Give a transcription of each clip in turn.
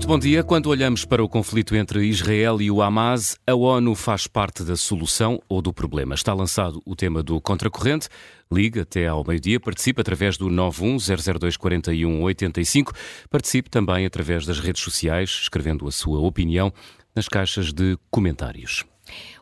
Muito bom dia. Quando olhamos para o conflito entre Israel e o Hamas, a ONU faz parte da solução ou do problema. Está lançado o tema do contracorrente. Liga até ao meio-dia, participe através do 910024185. Participe também através das redes sociais, escrevendo a sua opinião nas caixas de comentários.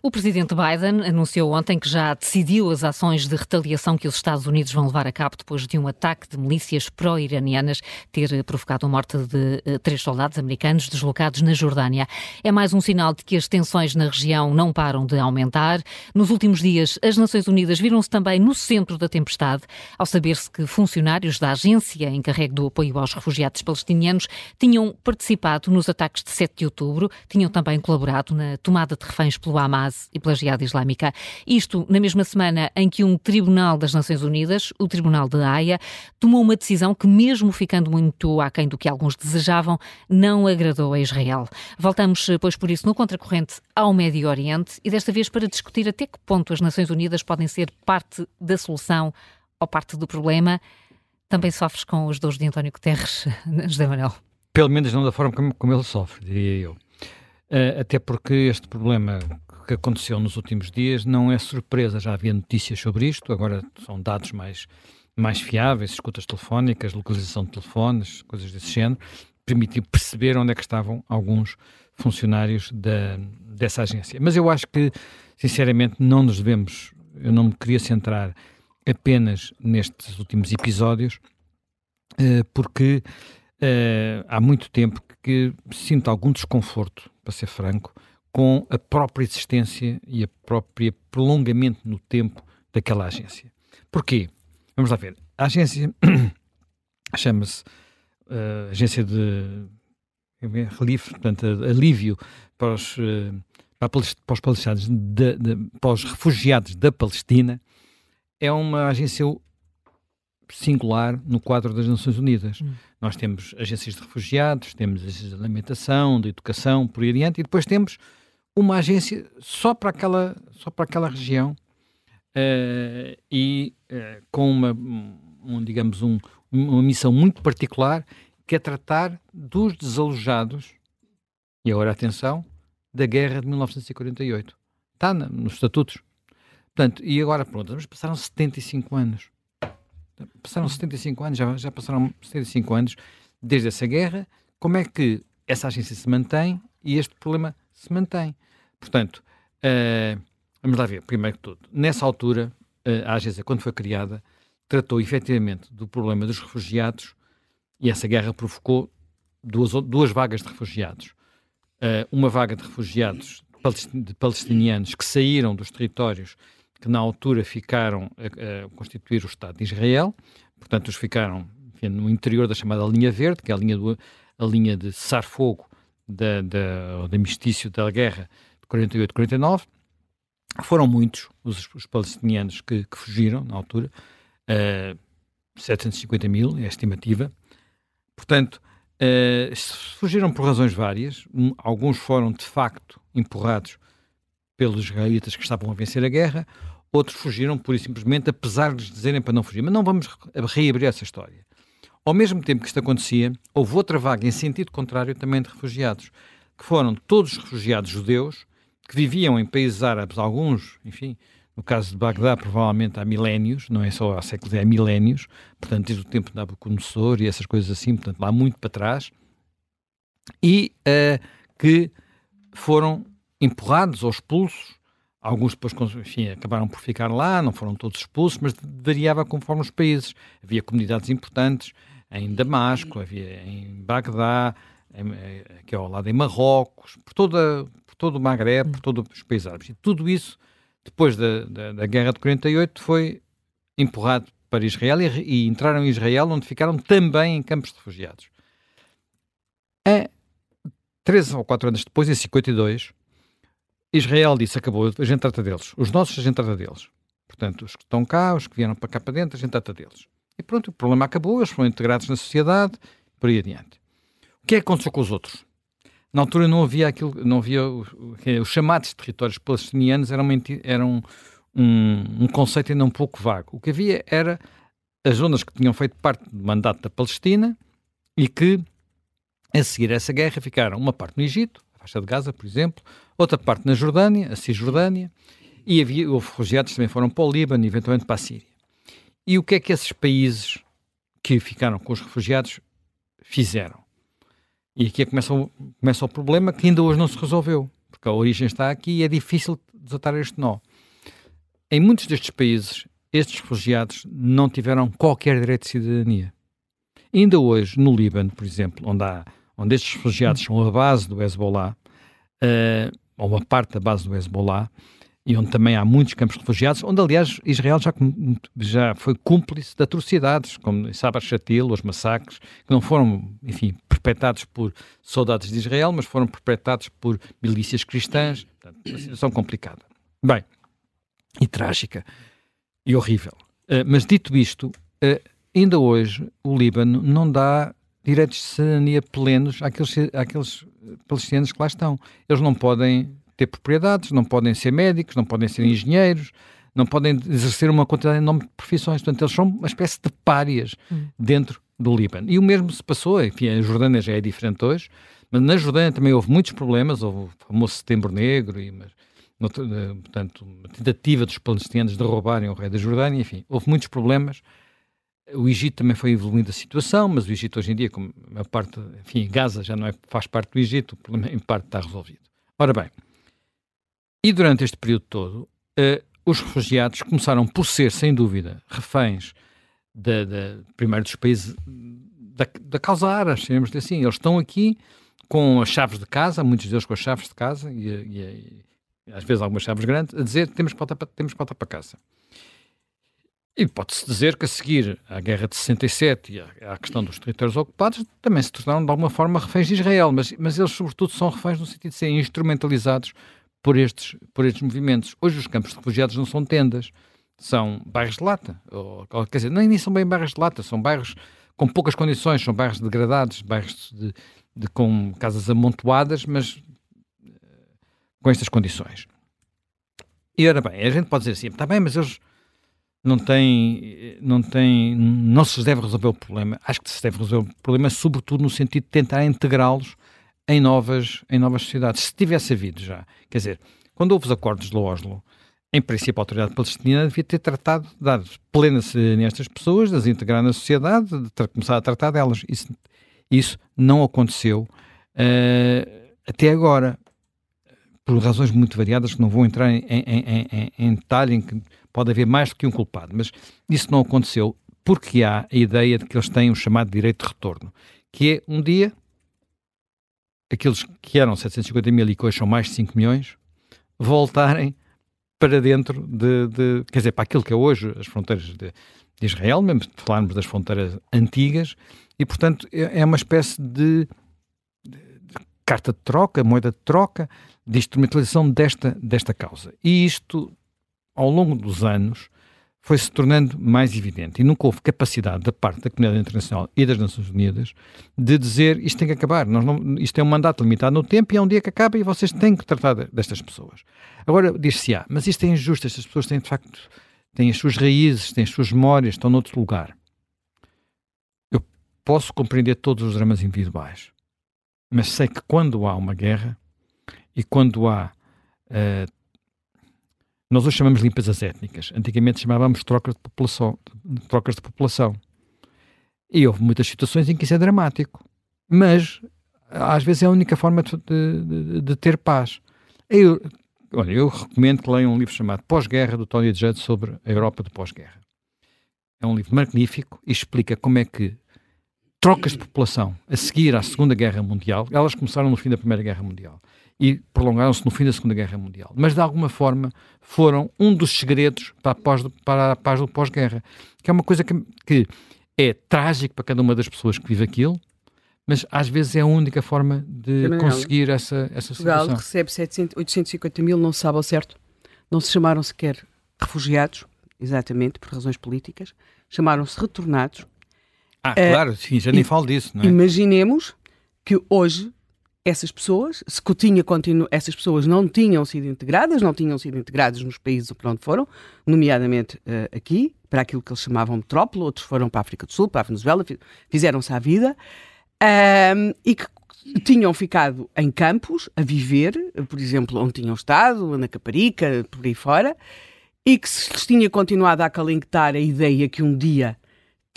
O presidente Biden anunciou ontem que já decidiu as ações de retaliação que os Estados Unidos vão levar a cabo depois de um ataque de milícias pró-iranianas ter provocado a morte de uh, três soldados americanos deslocados na Jordânia. É mais um sinal de que as tensões na região não param de aumentar. Nos últimos dias, as Nações Unidas viram-se também no centro da tempestade, ao saber-se que funcionários da agência encarregue do apoio aos refugiados palestinianos tinham participado nos ataques de 7 de outubro, tinham também colaborado na tomada de reféns pelo Hamas E pela Jihad Islâmica. Isto na mesma semana em que um tribunal das Nações Unidas, o Tribunal de Haia, tomou uma decisão que, mesmo ficando muito aquém do que alguns desejavam, não agradou a Israel. Voltamos, pois, por isso, no contracorrente ao Médio Oriente e desta vez para discutir até que ponto as Nações Unidas podem ser parte da solução ou parte do problema. Também sofres com os dores de António Guterres, José Manuel? Pelo menos não da forma como, como ele sofre, diria eu. Uh, até porque este problema que aconteceu nos últimos dias. Não é surpresa, já havia notícias sobre isto, agora são dados mais, mais fiáveis, escutas telefónicas, localização de telefones, coisas desse género, permitiu perceber onde é que estavam alguns funcionários da, dessa agência. Mas eu acho que, sinceramente, não nos devemos, eu não me queria centrar apenas nestes últimos episódios, eh, porque eh, há muito tempo que sinto algum desconforto, para ser franco, com a própria existência e a própria prolongamento no tempo daquela agência. Porquê? Vamos lá ver. A agência chama-se uh, Agência de Relief, portanto, alívio para os, uh, para, os de, de, para os refugiados da Palestina. É uma agência singular no quadro das Nações Unidas. Hum. Nós temos agências de refugiados, temos agências de alimentação, de educação, por aí adiante, e depois temos uma agência só para aquela, só para aquela região uh, e uh, com uma, um, digamos, um, uma missão muito particular que é tratar dos desalojados, e agora atenção, da guerra de 1948. Está na, nos estatutos. Portanto, e agora, pronto, mas passaram 75 anos. Passaram 75 anos, já, já passaram 75 anos desde essa guerra. Como é que essa agência se mantém e este problema se mantém? Portanto, uh, vamos lá ver, primeiro que tudo, nessa altura, uh, a agência, quando foi criada, tratou efetivamente do problema dos refugiados e essa guerra provocou duas, duas vagas de refugiados. Uh, uma vaga de refugiados de palestinianos que saíram dos territórios que na altura ficaram a, a constituir o Estado de Israel, portanto, os ficaram enfim, no interior da chamada linha verde, que é a linha, do, a linha de cessar-fogo da, da, mistício da guerra 48, 49. Foram muitos os, os palestinianos que, que, fugiram na altura, uh, eh, 750 mil é a estimativa. Portanto, uh, fugiram por razões várias. Alguns foram de facto empurrados pelos israelitas que estavam a vencer a guerra, outros fugiram pura e simplesmente, apesar de dizerem para não fugir. Mas não vamos reabrir essa história. Ao mesmo tempo que isto acontecia, houve outra vaga em sentido contrário também de refugiados, que foram todos os refugiados judeus que viviam em países árabes, alguns, enfim, no caso de Bagdá, provavelmente há milénios, não é só há séculos, é há milénios, portanto, desde o tempo de Nabucodonosor e essas coisas assim, portanto, lá muito para trás, e uh, que foram empurrados ou expulsos, alguns depois, enfim, acabaram por ficar lá, não foram todos expulsos, mas variava conforme os países. Havia comunidades importantes em Damasco, havia em Bagdá, que é ao lado em Marrocos, por toda, todo o Maghreb, por todos os países árabes. E tudo isso, depois da, da, da Guerra de 48, foi empurrado para Israel e, e, entraram em Israel, onde ficaram também em campos de refugiados. É, três ou quatro anos depois, em 52, Israel disse: acabou, a gente trata deles. Os nossos, a gente trata deles. Portanto, os que estão cá, os que vieram para cá para dentro, a gente trata deles. E pronto, o problema acabou, eles foram integrados na sociedade, por aí adiante. Que é que aconteceu com os outros? Na altura não havia aquilo, não havia os chamados territórios palestinianos eram, eram um, um, conceito ainda um pouco vago. O que havia era as zonas que tinham feito parte do mandato da Palestina e que A seguir a essa guerra ficaram uma parte no Egito, a faixa de Gaza, por exemplo, outra parte na Jordânia, a Cisjordânia, e havia, houve refugiados que também foram para o Líbano eventualmente para a Síria. E o que é que esses países que ficaram com os refugiados fizeram? E aqui é começa o, começa o problema que ainda hoje não se resolveu, porque a origem está aqui e é difícil desatar este nó. Em muitos destes países, estes refugiados não tiveram qualquer direito de cidadania. Ainda hoje, no Líbano, por exemplo, onde, há, onde estes refugiados são a base do Hezbollah, uh, ou uma parte da base do Hezbollah, e onde também há muitos campos de refugiados, onde, aliás, Israel já, já foi cúmplice de atrocidades, como Sabah Shatil, os massacres, que não foram, enfim, perpetrados por soldados de Israel, mas foram perpetrados por milícias cristãs. Portanto, uma situação complicada. Bem, e trágica, e horrível. Uh, mas dito isto, uh, ainda hoje o Líbano não dá direitos de cidadania plenos àqueles, àqueles palestinianos que lá estão. Eles não podem ter propriedades, não podem ser médicos, não podem ser engenheiros, não podem exercer uma quantidade enorme de profissões. Portanto, eles são uma espécie de párias hum. dentro do Líbano. E o mesmo se passou, enfim, a Jordânia já é diferente hoje, mas na Jordânia também houve muitos problemas, houve o famoso Setembro Negro, e, mas, no, eh, portanto, uma tentativa dos palestinianos de roubarem o rei da Jordânia, enfim, houve muitos problemas. O Egito também foi evoluindo a situação, mas o Egito hoje em dia, como a parte, enfim, Gaza já não é, faz parte do Egito, o problema em parte está resolvido. Ora bem, e durante este período todo, uh, os refugiados começaram por ser, sem dúvida, reféns de, de, primeiro dos países da, da causa árabe, chamemos assim. Eles estão aqui com as chaves de casa, muitos deles com as chaves de casa, e, e, e às vezes algumas chaves grandes, a dizer temos que voltar para, temos que voltar para casa. E pode-se dizer que a seguir à guerra de 67 e à, à, questão dos territórios ocupados, também se tornaram de alguma forma reféns de Israel, mas, mas eles sobretudo são reféns no sentido de serem instrumentalizados por estes, por estes movimentos. Hoje os campos de refugiados não são tendas, são bairros de lata. Ou, quer dizer, nem, são bem bairros de lata, são bairros com poucas condições, são bairros degradados, bairros de, de, com casas amontoadas, mas eh, com estas condições. E ora bem, a gente pode dizer assim, está bem, mas eles não tem, não tem, não se deve resolver o problema. Acho que se deve resolver o problema, sobretudo no sentido de tentar integrá-los em novas, em novas sociedades. Se tivesse havido já, quer dizer, quando houve os acordos de Oslo, em princípio a autoridade palestina devia ter tratado dar plena cidadania a estas pessoas, de as integrar na sociedade, de começar a tratar delas. Isso, isso não aconteceu uh, até agora, por razões muito variadas que não vou entrar em, em, em, em detalhe, em que pode haver mais do que um culpado, mas isso não aconteceu porque há a ideia de que eles têm o chamado direito de retorno, que é um dia aqueles que eram 750 mil e que hoje são mais de 5 milhões voltarem para dentro de, de, quer dizer, para aquilo que é hoje as fronteiras de, de Israel, mesmo falarmos das fronteiras antigas, e portanto é, é uma espécie de, de, carta de troca, moeda de troca, de instrumentalização desta, desta causa. E isto ao longo dos anos, foi se tornando mais evidente e nunca houve capacidade da parte da comunidade internacional e das Nações Unidas de dizer isto tem que acabar, Nós não, isto é um mandato limitado no tempo e é um dia que acaba e vocês têm que tratar destas pessoas. Agora diz-se, ah, mas isto é injusto, estas pessoas têm de facto têm as suas raízes, têm as suas memórias, estão noutro lugar. Eu posso compreender todos os dramas individuais, mas sei que quando há uma guerra e quando há uh, nós hoje chamamos limpezas étnicas. Antigamente chamávamos trocas de população. Trocas de população. E houve muitas situações em que isso é dramático. Mas, às vezes, é a única forma de, de, de ter paz. Eu, olha, eu recomendo que leiam um livro chamado Pós-Guerra, do Tony Judd, sobre a Europa de pós-guerra. É um livro magnífico e explica como é que trocas de população a seguir à Segunda Guerra Mundial, elas começaram no fim da Primeira Guerra Mundial, e prolongaram-se no fim da Segunda Guerra Mundial. Mas, de alguma forma, foram um dos segredos para a paz, para a paz do pós-guerra, que é uma coisa que, que é trágico para cada uma das pessoas que vive aquilo, mas às vezes é a única forma de Também conseguir não. essa, essa Portugal situação. recebe 700, 850 mil, não se sabe ao certo. Não se chamaram sequer refugiados, exatamente, por razões políticas. Chamaram-se retornados. Ah, uh, claro, sim, já nem falo disso. Não é? Imaginemos que hoje essas pessoas, se tinha continu, essas pessoas não tinham sido integradas, não tinham sido integradas nos países para onde foram, nomeadamente uh, aqui, para aquilo que eles chamavam metrópole, outros foram para a África do Sul, para a Venezuela, fizeram-se à vida. um, e que tinham ficado em campos a viver, por exemplo, onde tinham estado, na Caparica, por aí fora, e que se lhes tinha continuado a acalentar a ideia que um dia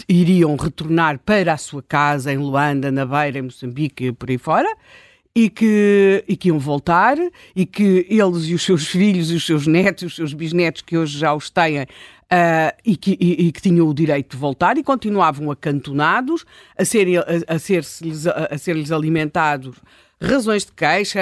iriam retornar para a sua casa em Luanda, na Beira, em Moçambique, por aí fora, e que, e que iam voltar, e que eles e os seus filhos, e os seus netos, os seus bisnetos, que hoje já os têm, Uh, e, que, e, e, que, tinham o direito de voltar e continuavam acantonados a serem a, a ser-lhes a, ser alimentados razões de queixa,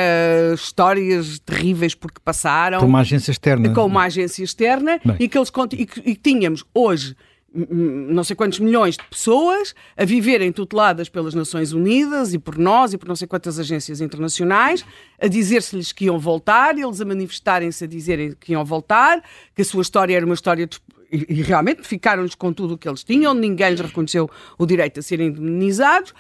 histórias terríveis porque passaram. Com uma agência externa. Com uma agência externa e que, eles, e que, e que tínhamos hoje não sei quantos milhões de pessoas a viverem tuteladas pelas Nações Unidas e por nós e por não sei quantas agências internacionais, a dizer-se-lhes que iam voltar, eles a manifestarem-se a dizerem que iam voltar, que a sua história era uma história de... e, realmente ficaram-lhes com tudo o que eles tinham, ninguém lhes reconheceu o direito a serem indemnizados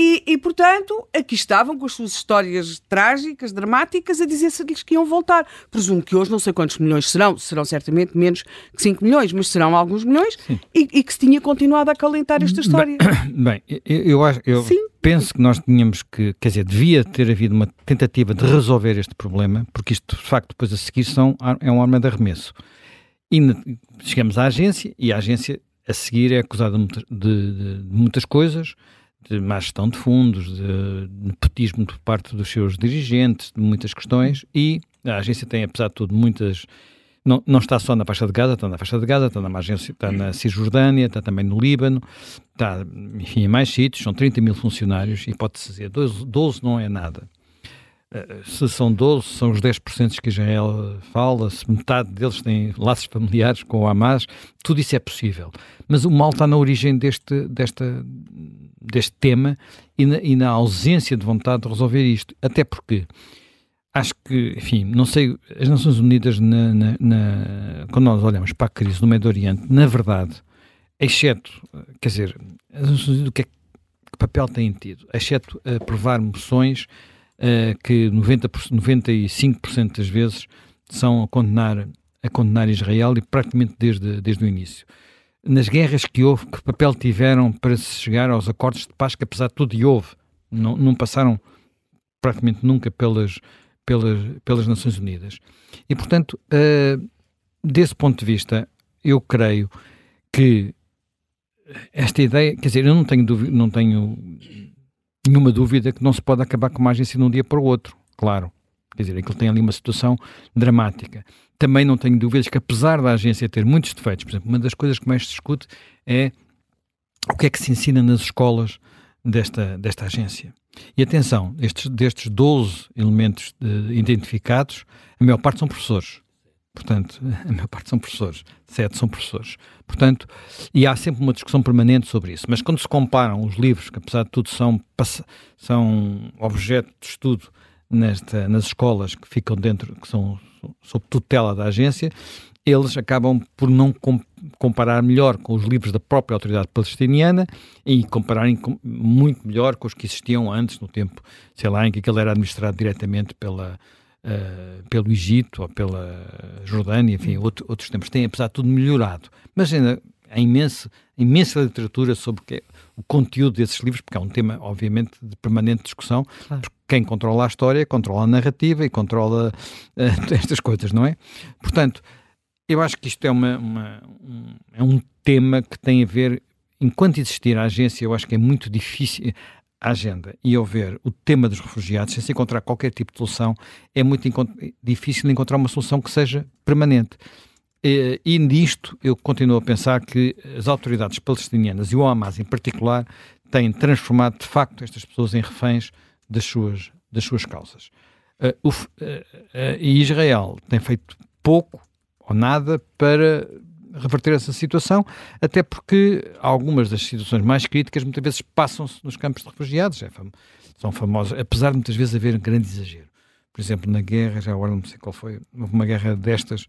e, e, portanto, aqui estavam com as suas histórias trágicas, dramáticas, a dizer-se-lhes que iam voltar. Presumo que hoje não sei quantos milhões serão, serão certamente menos que 5 milhões, mas serão alguns milhões, e, e, que se tinha continuado a acalentar esta história. Bem, bem eu, eu, acho, eu penso que nós tínhamos que, quer dizer, devia ter havido uma tentativa de resolver este problema, porque isto, de facto, depois a seguir são, é um arma de arremesso. E chegamos à agência, e a agência a seguir é acusada de, de, de muitas coisas, de má gestão de fundos, de nepotismo por parte dos seus dirigentes, de muitas questões, e a agência tem, apesar de tudo, muitas. Não, não está só na faixa de Gaza, está na faixa de Gaza, está na, agência, está na Cisjordânia, está também no Líbano, está, enfim, em mais sítios, são 30 mil funcionários, e pode-se dizer, 12, 12 não é nada. Uh, se são 12, são os 10% que Israel fala, se metade deles têm laços familiares com o Hamas, tudo isso é possível. Mas o mal está na origem deste, desta, deste tema e na, e na, ausência de vontade de resolver isto. Até porque acho que, enfim, não sei, as Nações Unidas, na, na, quando nós olhamos para a crise no Médio Oriente, na verdade, exceto, quer dizer, as Nações Unidas, o que, é, que papel têm tido? Exceto aprovar moções uh, que 90, 95% das vezes são a condenar, a condenar Israel e praticamente desde, desde o início nas guerras que houve, que papel tiveram para se chegar aos acordos de paz, que apesar de tudo e houve, não, não passaram praticamente nunca pelas, pelas, pelas Nações Unidas. E, portanto, uh, desse ponto de vista, eu creio que esta ideia, quer dizer, eu não tenho, dúvida, não tenho nenhuma dúvida que não se pode acabar com uma agência de um dia para o outro, claro. Quer dizer, aquilo tem ali uma situação dramática também não tenho dúvidas que, apesar da agência ter muitos defeitos, por exemplo, uma das coisas que mais se discute é o que é que se ensina nas escolas desta, desta agência. E atenção, estes, destes 12 elementos de, identificados, a maior parte são professores. Portanto, a maior parte são professores, sete são professores. Portanto, e há sempre uma discussão permanente sobre isso. Mas quando se comparam os livros, que apesar de tudo são, são objeto de estudo nesta, nas escolas que ficam dentro, que são sob tutela da agência, eles acabam por não comparar melhor com os livros da própria autoridade palestiniana e compararem com, muito melhor com os que existiam antes, no tempo, sei lá, em que aquele era administrado diretamente pela, uh, pelo Egito ou pela Jordânia, enfim, outro, outros tempos. Tem, apesar de tudo, melhorado. Mas ainda há imensa, imensa literatura sobre que, o conteúdo desses livros, porque é um tema, obviamente, de permanente discussão, claro. porque quem controla a história controla a narrativa e controla uh, estas coisas, não é? Portanto, eu acho que isto é, uma, uma, um, é um tema que tem a ver, enquanto existir a agência, eu acho que é muito difícil a agenda e houver o tema dos refugiados, sem se encontrar qualquer tipo de solução, é muito difícil encontrar uma solução que seja permanente. E, e nisto eu continuo a pensar que as autoridades palestinianas e o Hamas em particular têm transformado de facto estas pessoas em reféns das suas, das suas causas. Uh, uh, uh, e Israel tem feito pouco ou nada para reverter essa situação, até porque algumas das situações mais críticas muitas vezes passam-se nos campos de refugiados, é fam são famosos, apesar de muitas vezes haver um grande exagero. Por exemplo, na guerra, já agora não sei qual foi, houve uma guerra destas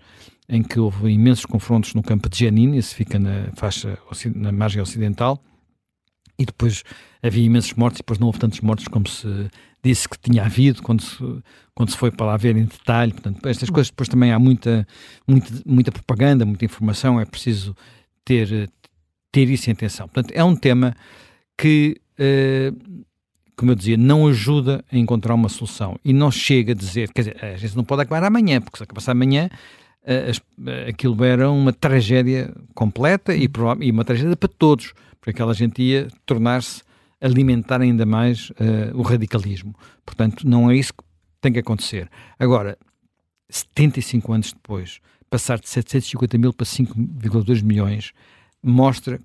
em que houve imensos confrontos no campo de Jenin, esse fica na faixa, na margem ocidental, e depois havia imensos mortos e depois não houve tantos mortos como se disse que tinha havido quando se, quando se foi para lá ver em detalhe. Portanto, estas coisas depois também há muita, muita, muita propaganda, muita informação, é preciso ter, ter isso em atenção. Portanto, é um tema que uh, como eu dizia, não ajuda a encontrar uma solução e não chega a dizer, quer dizer, a gente não pode acabar amanhã, porque se acabar amanhã aquilo era uma tragédia completa e, e uma tragédia para todos, porque aquela gente ia tornar-se alimentar ainda mais uh, o radicalismo. Portanto, não é isso que tem que acontecer. Agora, 75 anos depois, passar de 750 mil para 5,2 milhões, mostra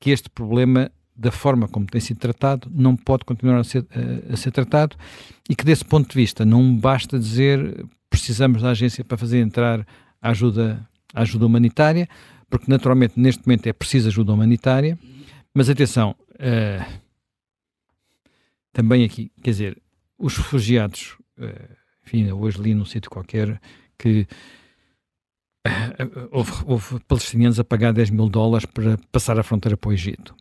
que este problema, da forma como tem sido tratado, não pode continuar a ser, a, a ser tratado e que, desse ponto de vista, não basta dizer precisamos da agência para fazer entrar a ajuda, ajuda humanitária, porque naturalmente neste momento é preciso ajuda humanitária, mas atenção, uh, também aqui, quer dizer, os refugiados, uh, enfim, hoje li num sítio qualquer que houve, houve, palestinianos a pagar 10 mil dólares para passar a fronteira para o Egito.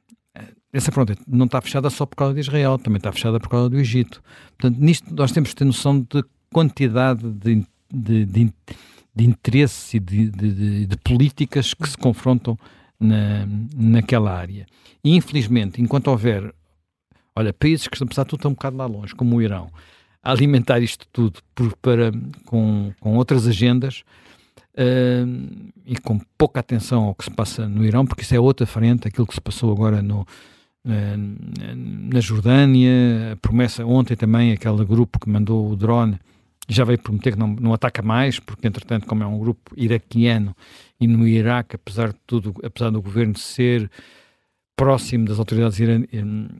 Essa fronteira não está fechada só por causa de Israel, também está fechada por causa do Egito. Portanto, nisto nós temos que ter noção de quantidade de, de, de de interesses e de, de, de, políticas que se confrontam na, naquela área. E, infelizmente, enquanto houver, olha, países que estão, apesar de tudo, estão um bocado lá longe, como o Irão, a alimentar isto tudo por, para, com, com outras agendas uh, e com pouca atenção ao que se passa no Irão, porque isso é outra frente, aquilo que se passou agora no, na Jordânia, a promessa ontem também, aquele grupo que mandou o drone já veio prometer que não, não ataca mais, porque entretanto, como é um grupo iraquiano e no Iraque, apesar de tudo, apesar do governo ser próximo das autoridades iran,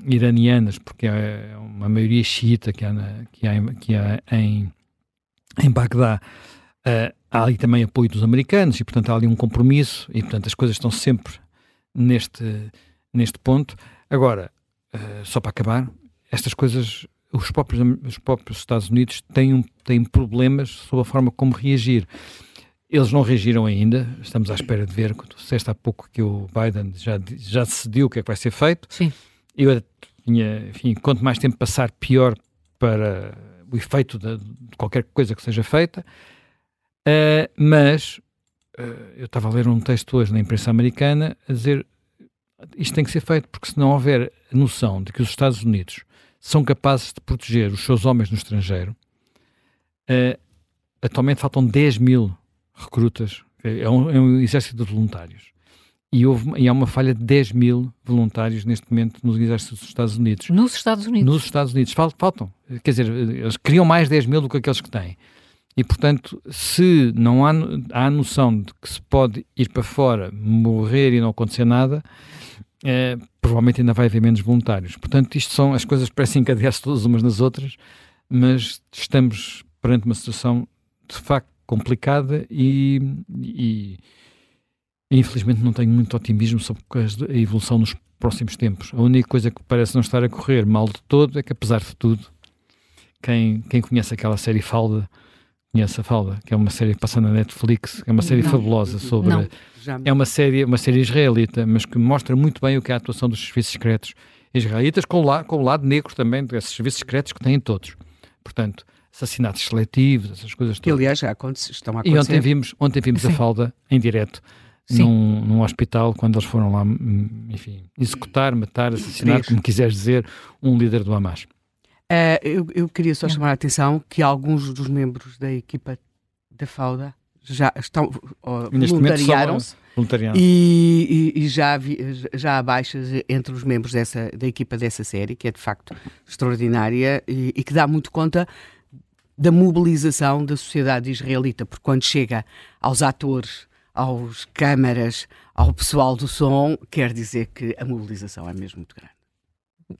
iranianas, porque é uma maioria xiita que há, na, que há, que há em, em Bagdá, uh, há ali também apoio dos americanos e, portanto, há ali um compromisso e, portanto, as coisas estão sempre neste, neste ponto. Agora, uh, só para acabar, estas coisas os próprios, os próprios Estados Unidos têm, têm problemas sobre a forma como reagir. Eles não reagiram ainda, estamos à espera de ver. Tu disseste há pouco que o Biden já, já decidiu o que é que vai ser feito. Sim. Eu tinha, enfim, quanto mais tempo passar, pior para o efeito de, de qualquer coisa que seja feita. Uh, mas uh, eu estava a ler um texto hoje na imprensa americana a dizer isto tem que ser feito, porque se não houver a noção de que os Estados Unidos são capazes de proteger os seus homens no estrangeiro. Uh, atualmente faltam 10 mil recrutas, é um, é um, exército de voluntários. E, houve, e há uma falha de 10 mil voluntários neste momento nos exércitos dos Estados Unidos. Nos Estados Unidos? Nos Estados Unidos. Faltam. Quer dizer, eles criam mais 10 mil do que aqueles que têm. E, portanto, se não há, há a noção de que se pode ir para fora, morrer e não acontecer nada, é, provavelmente ainda vai haver menos voluntários. Portanto, isto são as coisas parecem encadear-se todas umas nas outras, mas estamos perante uma situação de facto complicada e, e, e infelizmente não tenho muito otimismo sobre a evolução nos próximos tempos. A única coisa que parece não estar a correr mal de todo é que, apesar de tudo, quem, quem conhece aquela série Falda conhece a Falda, que é uma série que passa na Netflix, é uma série não. fabulosa sobre. Não. É uma série, uma série israelita, mas que mostra muito bem o que é a atuação dos serviços secretos israelitas, com o, la, com o lado negro também desses serviços secretos que têm todos. Portanto, assassinatos seletivos, essas coisas todas. E aliás, já estão a acontecer. E ontem vimos, ontem vimos a Falda em direto. Num, num, hospital, quando eles foram lá, hum, enfim, executar, matar, assassinar, como quiseres dizer, um líder do Hamas. Uh, eu, eu, queria só chamar a atenção que alguns dos membros da equipa da Fauda já estão uh, voluntariaram-se e, e, e, já, vi, já há baixas entre os membros dessa, da equipa dessa série, que é de facto extraordinária e, e que dá muito conta da mobilização da sociedade israelita, porque quando chega aos atores, aos câmaras, ao pessoal do som, quer dizer que a mobilização é mesmo muito grande.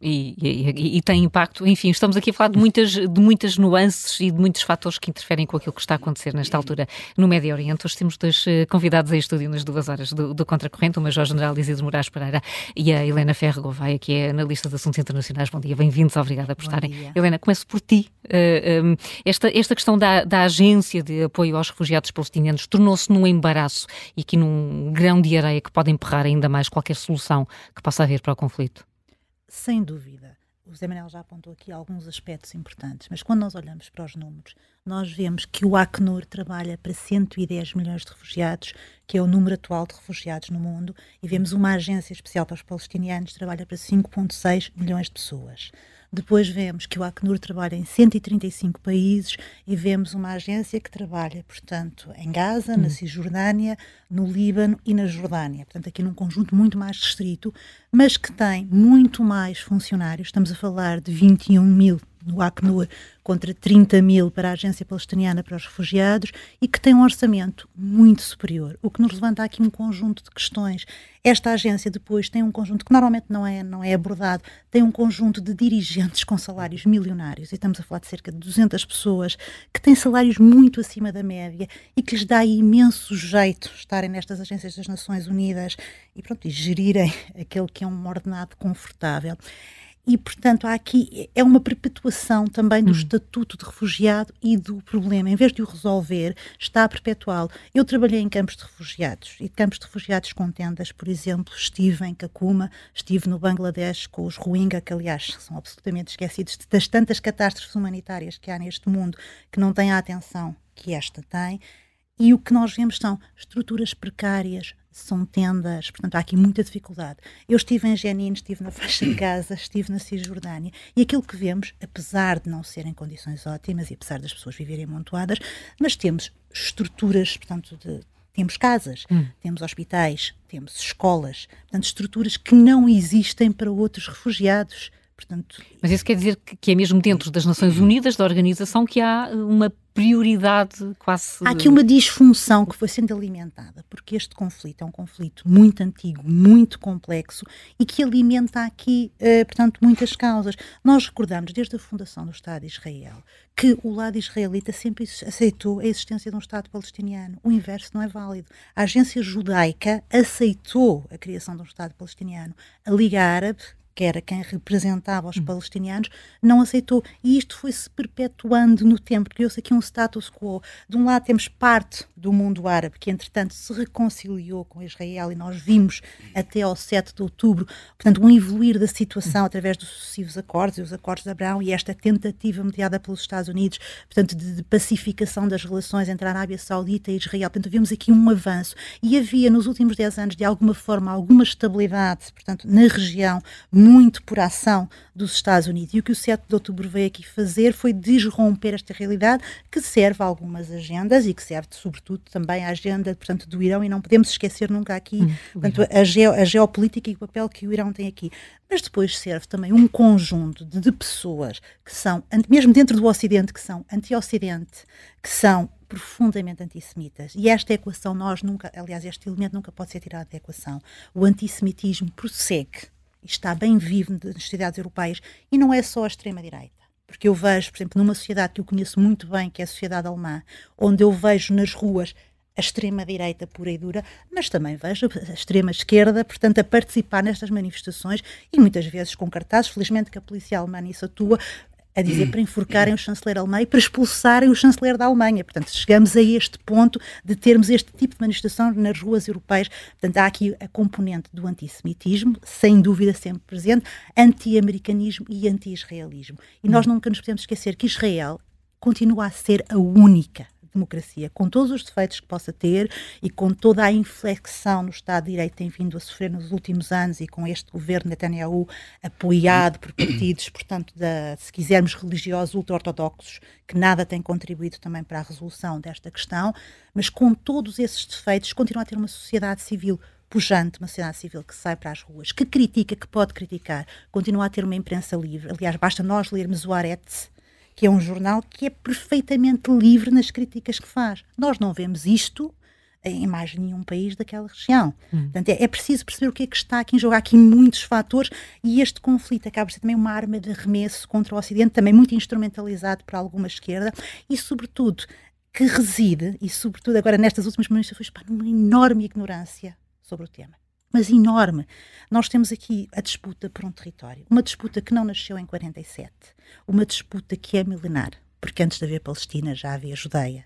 E, e, e, tem impacto. Enfim, estamos aqui a falar de muitas, de muitas nuances e de muitos fatores que interferem com aquilo que está a acontecer nesta altura no Médio Oriente. Hoje temos dois eh, convidados em estúdio nas duas horas do, do Contracorrente, o Major-General Isidro Moraes Pereira e a Helena Ferro Gouveia, que é analista de assuntos internacionais. Bom dia, bem-vindos, obrigada por Bom estarem. Dia. Helena, começo por ti. Uh, eh, um, esta, esta questão da, da agência de apoio aos refugiados palestinianos tornou-se num embaraço e aqui num grão de areia que pode emperrar ainda mais qualquer solução que possa haver para o conflito sem dúvida. O Zé Manuel já apontou aqui alguns aspectos importantes, mas quando nós olhamos para os números, nós vemos que o Acnur trabalha para 110 milhões de refugiados, que é o número atual de refugiados no mundo, e vemos uma agência especial para os palestinianos que trabalha para 5,6 milhões de pessoas. Depois vemos que o Acnur trabalha em 135 países e vemos uma agência que trabalha, portanto, em Gaza, na hum. Cisjordânia, no Líbano e na Jordânia. Portanto, aqui num conjunto muito mais restrito, mas que tem muito mais funcionários. Estamos a falar de 21 mil no Acnur contra 30 mil para a Agência Palestiniana para os Refugiados e que tem um orçamento muito superior, o que nos levanta aqui um conjunto de questões. Esta agência depois tem um conjunto que normalmente não é, não é abordado, tem um conjunto de dirigentes com salários milionários, e estamos a falar de cerca de 200 pessoas que têm salários muito acima da média e que lhes dá imenso jeito estarem nestas agências das Nações Unidas e, pronto, e gerirem aquele que é um ordenado confortável e, portanto, há aqui é uma perpetuação também do hum. estatuto de refugiado e do problema. Em vez de o resolver, está a perpetuá-lo. Eu trabalhei em campos de refugiados e campos de refugiados com tendas, por exemplo, estive em Kakuma, estive no Bangladesh com os Rohingya, que aliás são absolutamente esquecidos das tantas catástrofes humanitárias que há neste mundo que não têm a atenção que esta tem. E o que nós vemos são estruturas precárias, são tendas, portanto há aqui muita dificuldade. Eu estive em Jenin, estive na faixa de Gaza, estive na Cisjordânia e aquilo que vemos, apesar de não serem condições ótimas e apesar das pessoas viverem amontoadas, mas temos estruturas, portanto, de, temos casas, hum. temos hospitais, temos escolas, portanto, estruturas que não existem para outros refugiados. Portanto, Mas isso quer dizer que, é mesmo dentro das Nações Unidas, da organização, que há uma prioridade quase. Há aqui uma disfunção que foi sendo alimentada, porque este conflito é um conflito muito antigo, muito complexo e que alimenta aqui, uh, portanto, muitas causas. Nós recordamos, desde a fundação do Estado de Israel, que o lado israelita sempre aceitou a existência de um Estado palestiniano. O inverso não é válido. A agência judaica aceitou a criação de um Estado palestiniano. A Liga Árabe que era quem representava os hum. palestinianos, não aceitou. E isto foi-se perpetuando no tempo, criou-se aqui um status quo. De um lado temos parte do mundo árabe, que entretanto se reconciliou com Israel, e nós vimos até ao 7 de outubro, portanto, um evoluir da situação hum. através dos sucessivos acordos, e os acordos de Abraão, e esta tentativa mediada pelos Estados Unidos, portanto, de, de pacificação das relações entre a Arábia Saudita e Israel. Portanto, vimos aqui um avanço. E havia, nos últimos 10 anos, de alguma forma, alguma estabilidade, portanto, na região, muito por ação dos Estados Unidos. E o que o 7 de outubro veio aqui fazer foi desromper esta realidade que serve a algumas agendas e que serve, sobretudo, também à agenda portanto, do Irão. E não podemos esquecer nunca aqui hum, portanto, a, geo, a geopolítica e o papel que o Irão tem aqui mas depois serve também um conjunto de, de, pessoas que são, mesmo dentro do Ocidente, que são anti-Ocidente, que são profundamente antissemitas. E esta equação nós nunca, aliás, este elemento nunca pode ser tirado da equação. O antissemitismo prossegue está bem vivo nas sociedades europeias e não é só a extrema-direita. Porque eu vejo, por exemplo, numa sociedade que eu conheço muito bem, que é a sociedade alemã, onde eu vejo nas ruas a extrema-direita pura e dura, mas também vejo a extrema-esquerda, portanto, a participar nestas manifestações e muitas vezes com cartazes. Felizmente que a polícia alemã nisso atua, a dizer para enforcarem o chanceler alemão e para expulsarem o chanceler da Alemanha. Portanto, chegamos a este ponto de termos este tipo de manifestação nas ruas europeias. Portanto, há aqui a componente do antissemitismo, sem dúvida sempre presente, anti-americanismo e anti-israelismo. E nós hum. nunca nos podemos esquecer que Israel continua a ser a única democracia, com todos os defeitos que possa ter e com toda a inflexão no Estado de Direito que tem vindo a sofrer nos últimos anos e com este governo Netanyahu apoiado por partidos, portanto, da, se quisermos, religiosos ultra-ortodoxos, que nada tem contribuído também para a resolução desta questão, mas com todos esses defeitos, continua a ter uma sociedade civil pujante, uma sociedade civil que sai para as ruas, que critica, que pode criticar, continua a ter uma imprensa livre. Aliás, basta nós lermos o Arete, que é um jornal que é perfeitamente livre nas críticas que faz. Nós não vemos isto em mais nenhum país daquela região. Hum. Portanto, é, é, preciso perceber o que é que está aqui em jogo. Há aqui muitos fatores e este conflito acaba por ser também uma arma de arremesso contra o Ocidente, também muito instrumentalizado por alguma esquerda e, sobretudo, que reside, e sobretudo agora nestas últimas manifestações, numa enorme ignorância sobre o tema mas enorme. Nós temos aqui a disputa por um território, uma disputa que não nasceu em 47, uma disputa que é milenar, porque antes de haver Palestina já havia Judeia.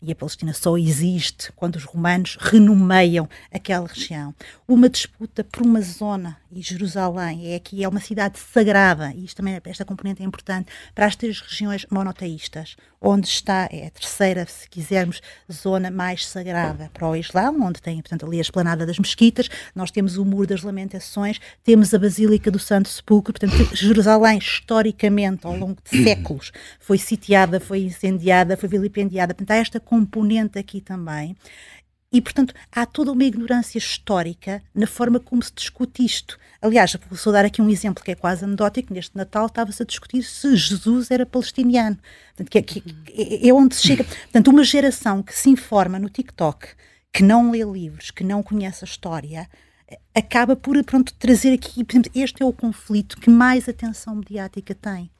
E a Palestina só existe quando os romanos renomeiam aquela região. Uma disputa por uma zona e Jerusalém é aqui é uma cidade sagrada, e isto também, esta componente é importante, para as três regiões monoteístas, onde está, é a terceira, se quisermos, zona mais sagrada para o Islã, onde tem, portanto, ali a esplanada das mesquitas, nós temos o Muro das Lamentações, temos a Basílica do Santo Sepulcro, portanto, Jerusalém, historicamente, ao longo de séculos, foi sitiada, foi incendiada, foi vilipendiada, portanto, há esta componente aqui também. E, portanto, há toda uma ignorância histórica na forma como se discute isto. Aliás, vou dar aqui um exemplo que é quase anedótico. Neste Natal estava-se a discutir se Jesus era palestiniano. Portanto, que, é, que, é onde se chega. Portanto, uma geração que se informa no TikTok, que não lê livros, que não conhece a história, acaba por, pronto, trazer aqui, por exemplo, este é o conflito que mais atenção mediática tem.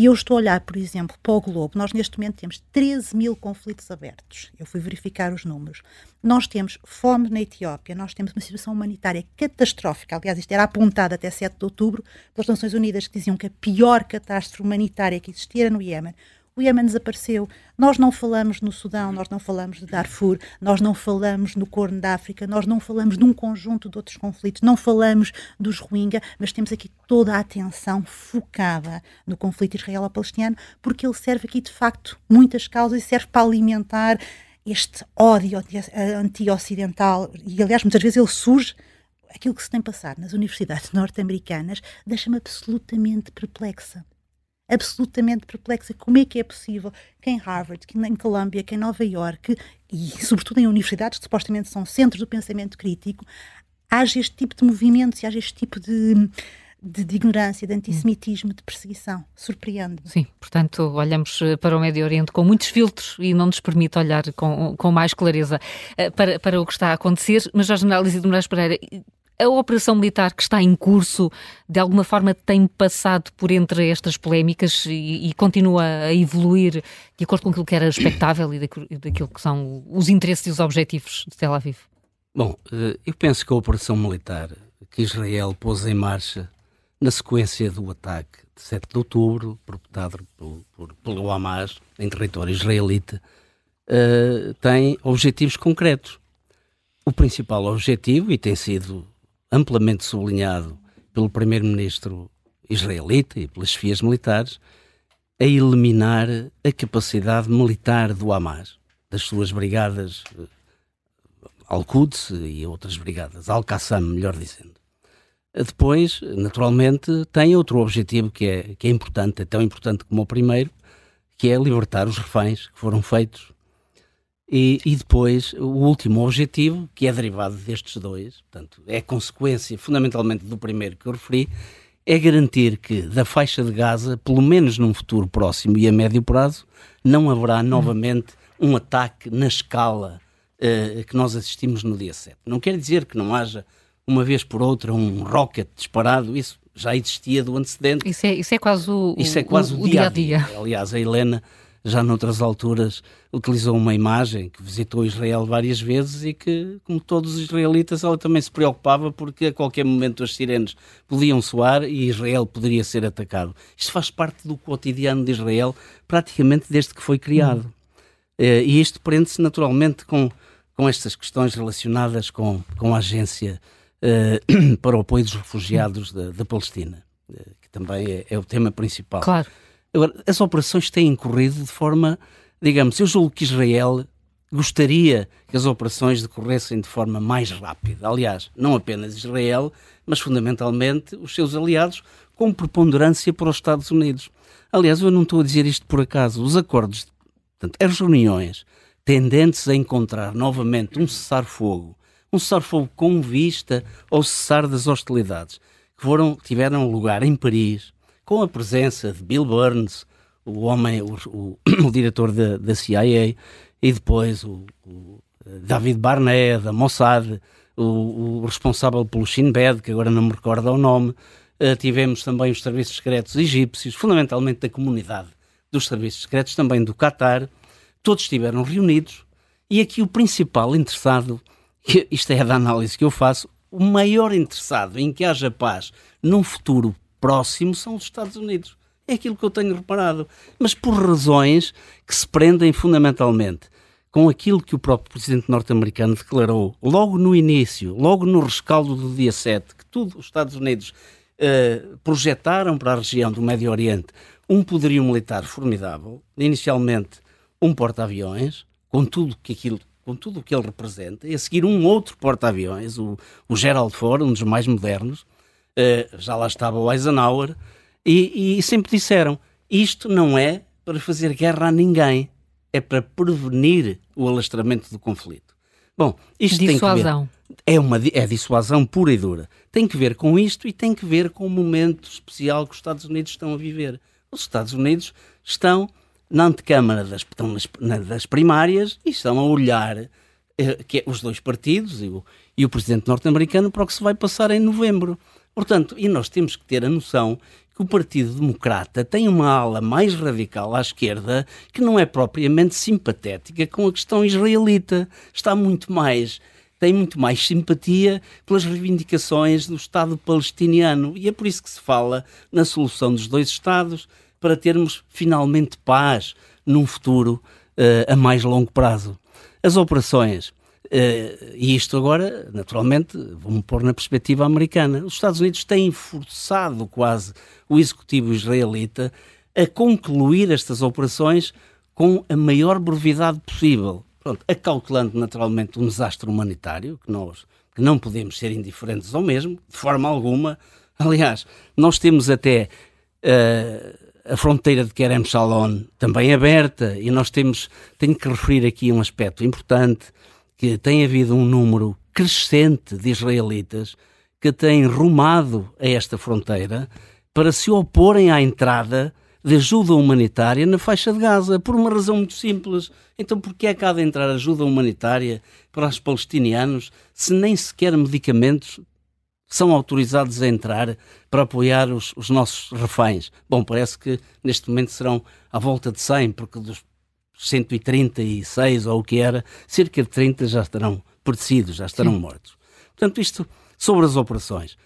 E eu estou a olhar, por exemplo, para o Globo. Nós, neste momento, temos 13 mil conflitos abertos. Eu fui verificar os números. Nós temos fome na Etiópia, nós temos uma situação humanitária catastrófica. Aliás, isto era apontado até 7 de outubro pelas Nações Unidas, que diziam que a pior catástrofe humanitária que existia era no Iêmen o Iêmen desapareceu. Nós não falamos no Sudão, nós não falamos de Darfur, nós não falamos no Corno da África, nós não falamos de um conjunto de outros conflitos, não falamos dos Rohingya, mas temos aqui toda a atenção focada no conflito israelo-palestiniano, porque ele serve aqui, de facto, muitas causas e serve para alimentar este ódio anti-ocidental. E, aliás, muitas vezes ele surge aquilo que se tem passado nas universidades norte-americanas deixa-me absolutamente perplexa absolutamente perplexa. Como é que é possível que em Harvard, que em Columbia, que em Nova York e, sobretudo, em universidades que supostamente são centros do pensamento crítico, haja este tipo de movimentos e haja este tipo de, de, de, ignorância, de antissemitismo, de perseguição. Surpreende-me. Sim, portanto, olhamos eh, para o Médio Oriente com muitos filtros e não nos permite olhar com, com mais clareza eh, para, para o que está a acontecer. Mas, Jorge Análise de Moraes Pereira, a operação militar que está em curso, de alguma forma, tem passado por entre estas polémicas e, e continua a evoluir de acordo com aquilo que era expectável e daquilo que são os interesses e os objetivos de Tel Aviv? Bom, eh, eu penso que a operação militar que Israel pôs em marcha na sequência do ataque de 7 de outubro, perpetrado por, por, pelo Hamas em território israelita, uh, tem objetivos concretos. O principal objetivo, e tem sido amplamente sublinhado pelo primeiro-ministro israelita e pelas chefias militares, a eliminar a capacidade militar do Hamas, das suas brigadas eh, Al-Quds e outras brigadas, Al-Qassam, melhor dizendo. Depois, naturalmente, tem outro objetivo que é, que é importante, é tão importante como o primeiro, que é libertar os reféns que foram feitos e, e, depois, o último objetivo, que é derivado destes dois, portanto, é consequência fundamentalmente do primeiro que eu referi, é garantir que da faixa de Gaza, pelo menos num futuro próximo e a médio prazo, não haverá novamente um ataque na escala uh, que nós assistimos no dia 7. Não quer dizer que não haja, uma vez por outra, um rocket disparado, isso já existia do antecedente. Isso é, isso é quase o, isso é quase o, o dia a dia. Aliás, a Helena já noutras alturas utilizou uma imagem que visitou Israel várias vezes e que, como todos os israelitas, ela também se preocupava porque a qualquer momento as sirenes podiam soar e Israel poderia ser atacado. Isto faz parte do cotidiano de Israel praticamente desde que foi criado. Hum. E isto prende-se naturalmente com, com estas questões relacionadas com, com a Agência uh, para o Apoio dos Refugiados da, da Palestina, uh, que também é, é o tema principal. Claro. Agora, as operações têm corrido de forma, digamos, eu julgo que Israel gostaria que as operações decorressem de forma mais rápida. Aliás, não apenas Israel, mas fundamentalmente os seus aliados, com preponderância para os Estados Unidos. Aliás, eu não estou a dizer isto por acaso. Os acordos, portanto, as reuniões tendentes a encontrar novamente um cessar-fogo, um cessar-fogo com vista ao cessar das hostilidades, que foram, tiveram lugar em Paris, com a presença de Bill Burns, o homem, o, o, o diretor da, da, CIA, e depois o, o David Barnett, da Mossad, o, responsável pelo Shin Bet, que agora não me recordo o nome. Uh, tivemos também os serviços secretos egípcios, fundamentalmente da comunidade dos serviços secretos, também do Qatar. Todos estiveram reunidos e aqui o principal interessado, isto é da análise que eu faço, o maior interessado em que haja paz num futuro próximo são os Estados Unidos. É aquilo que eu tenho reparado. Mas por razões que se prendem fundamentalmente com aquilo que o próprio presidente norte-americano declarou logo no início, logo no rescaldo do dia 7, que tudo os Estados Unidos uh, projetaram para a região do Médio Oriente um poderio militar formidável, inicialmente um porta-aviões, com tudo que aquilo com tudo o que ele representa, e a seguir um outro porta-aviões, o, o Gerald Ford, um dos mais modernos, uh, já lá estava o Eisenhower, e, e sempre disseram, isto não é para fazer guerra a ninguém, é para prevenir o alastramento do conflito. Bom, isto dissuasão. tem que ver, é uma é dissuasão pura e dura. Tem que ver com isto e tem que ver com o momento especial que os Estados Unidos estão a viver. Os Estados Unidos estão na antecâmara das, estão nas, das primárias e estão a olhar eh, que é, os dois partidos e o, e o presidente norte-americano para o que se vai passar em novembro. Portanto, e nós temos que ter a noção que o Partido Democrata tem uma ala mais radical à esquerda que não é propriamente simpatética com a questão israelita. Está muito mais tem muito mais simpatia pelas reivindicações do Estado palestiniano. E é por isso que se fala na solução dos dois Estados, para termos finalmente paz num futuro uh, a mais longo prazo. As operações Uh, e isto agora, naturalmente, vamos pôr na perspectiva americana. Os Estados Unidos têm forçado quase o executivo israelita a concluir estas operações com a maior brevidade possível. Pronto, acautelando naturalmente um desastre humanitário, que nós que não podemos ser indiferentes ao mesmo, de forma alguma. Aliás, nós temos até uh, a fronteira de Kerem Shalom também aberta e nós temos, tenho que referir aqui um aspecto importante que tem havido um número crescente de israelitas que têm rumado a esta fronteira para se oporem à entrada de ajuda humanitária na faixa de Gaza, por uma razão muito simples. Então, por que é que há de entrar ajuda humanitária para os palestinianos se nem sequer medicamentos são autorizados a entrar para apoiar os, os nossos reféns? Bom, parece que neste momento serão à volta de 100, porque dos 136 ou o que era, cerca de 30 já estarão perecidos, já estarão Sim. mortos. Portanto, isto sobre as operações.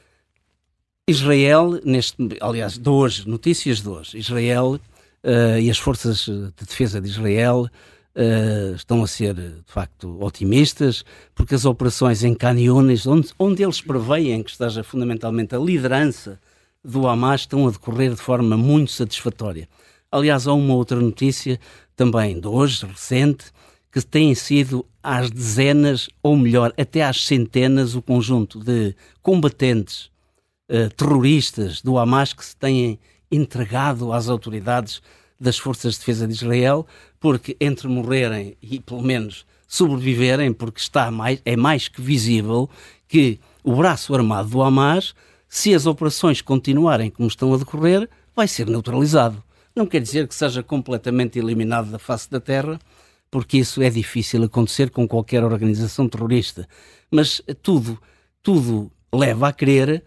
Israel, neste, aliás, de hoje, notícias de hoje, Israel uh, e as forças de defesa de Israel uh, estão a ser, de facto, otimistas, porque as operações em Canyones, onde, onde eles preveem que esteja fundamentalmente a liderança do Hamas, estão a decorrer de forma muito satisfatória. Aliás, há uma outra notícia também de hoje, recente, que têm sido às dezenas, ou melhor, até às centenas, o conjunto de combatentes uh, terroristas do Hamas que se têm entregado às autoridades das Forças de Defesa de Israel, porque entre morrerem e pelo menos sobreviverem, porque está mais, é mais que visível que o braço armado do Hamas, se as operações continuarem como estão a decorrer, vai ser neutralizado. Não quer dizer que seja completamente eliminado da face da Terra, porque isso é difícil acontecer com qualquer organização terrorista. Mas tudo, tudo leva a crer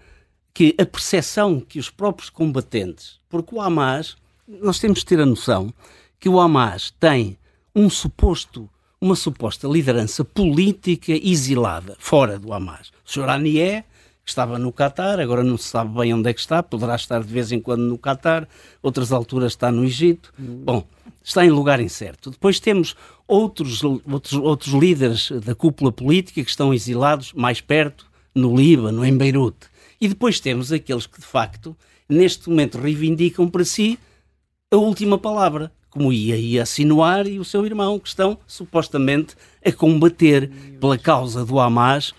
que a percepção que os próprios combatentes, porque o Hamas, nós temos de ter a noção que o Hamas tem um suposto, uma suposta liderança política exilada fora do Hamas. O Sr. Que estava no Catar, agora não se sabe bem onde é que está, poderá estar de vez em quando no Catar, outras alturas está no Egito. Bom, está em lugar incerto. Depois temos outros, outros, outros líderes da cúpula política que estão exilados mais perto, no Líbano, em Beirute. E depois temos aqueles que, de facto, neste momento reivindicam para si a última palavra, como ia, ia Sinuar e o seu irmão, que estão supostamente a combater pela causa do Hamas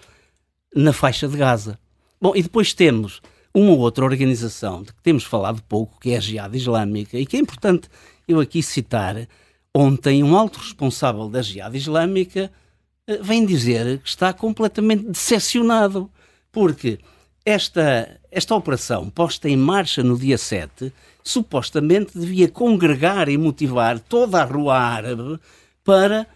na faixa de Gaza. Bom, e depois temos uma outra organização de que temos falado pouco, que é a Jihad Islâmica, e que é importante eu aqui citar. Ontem, um alto responsável da Jihad Islâmica eh, vem dizer que está completamente decepcionado, porque esta, esta operação, posta em marcha no dia 7, supostamente devia congregar e motivar toda a rua árabe para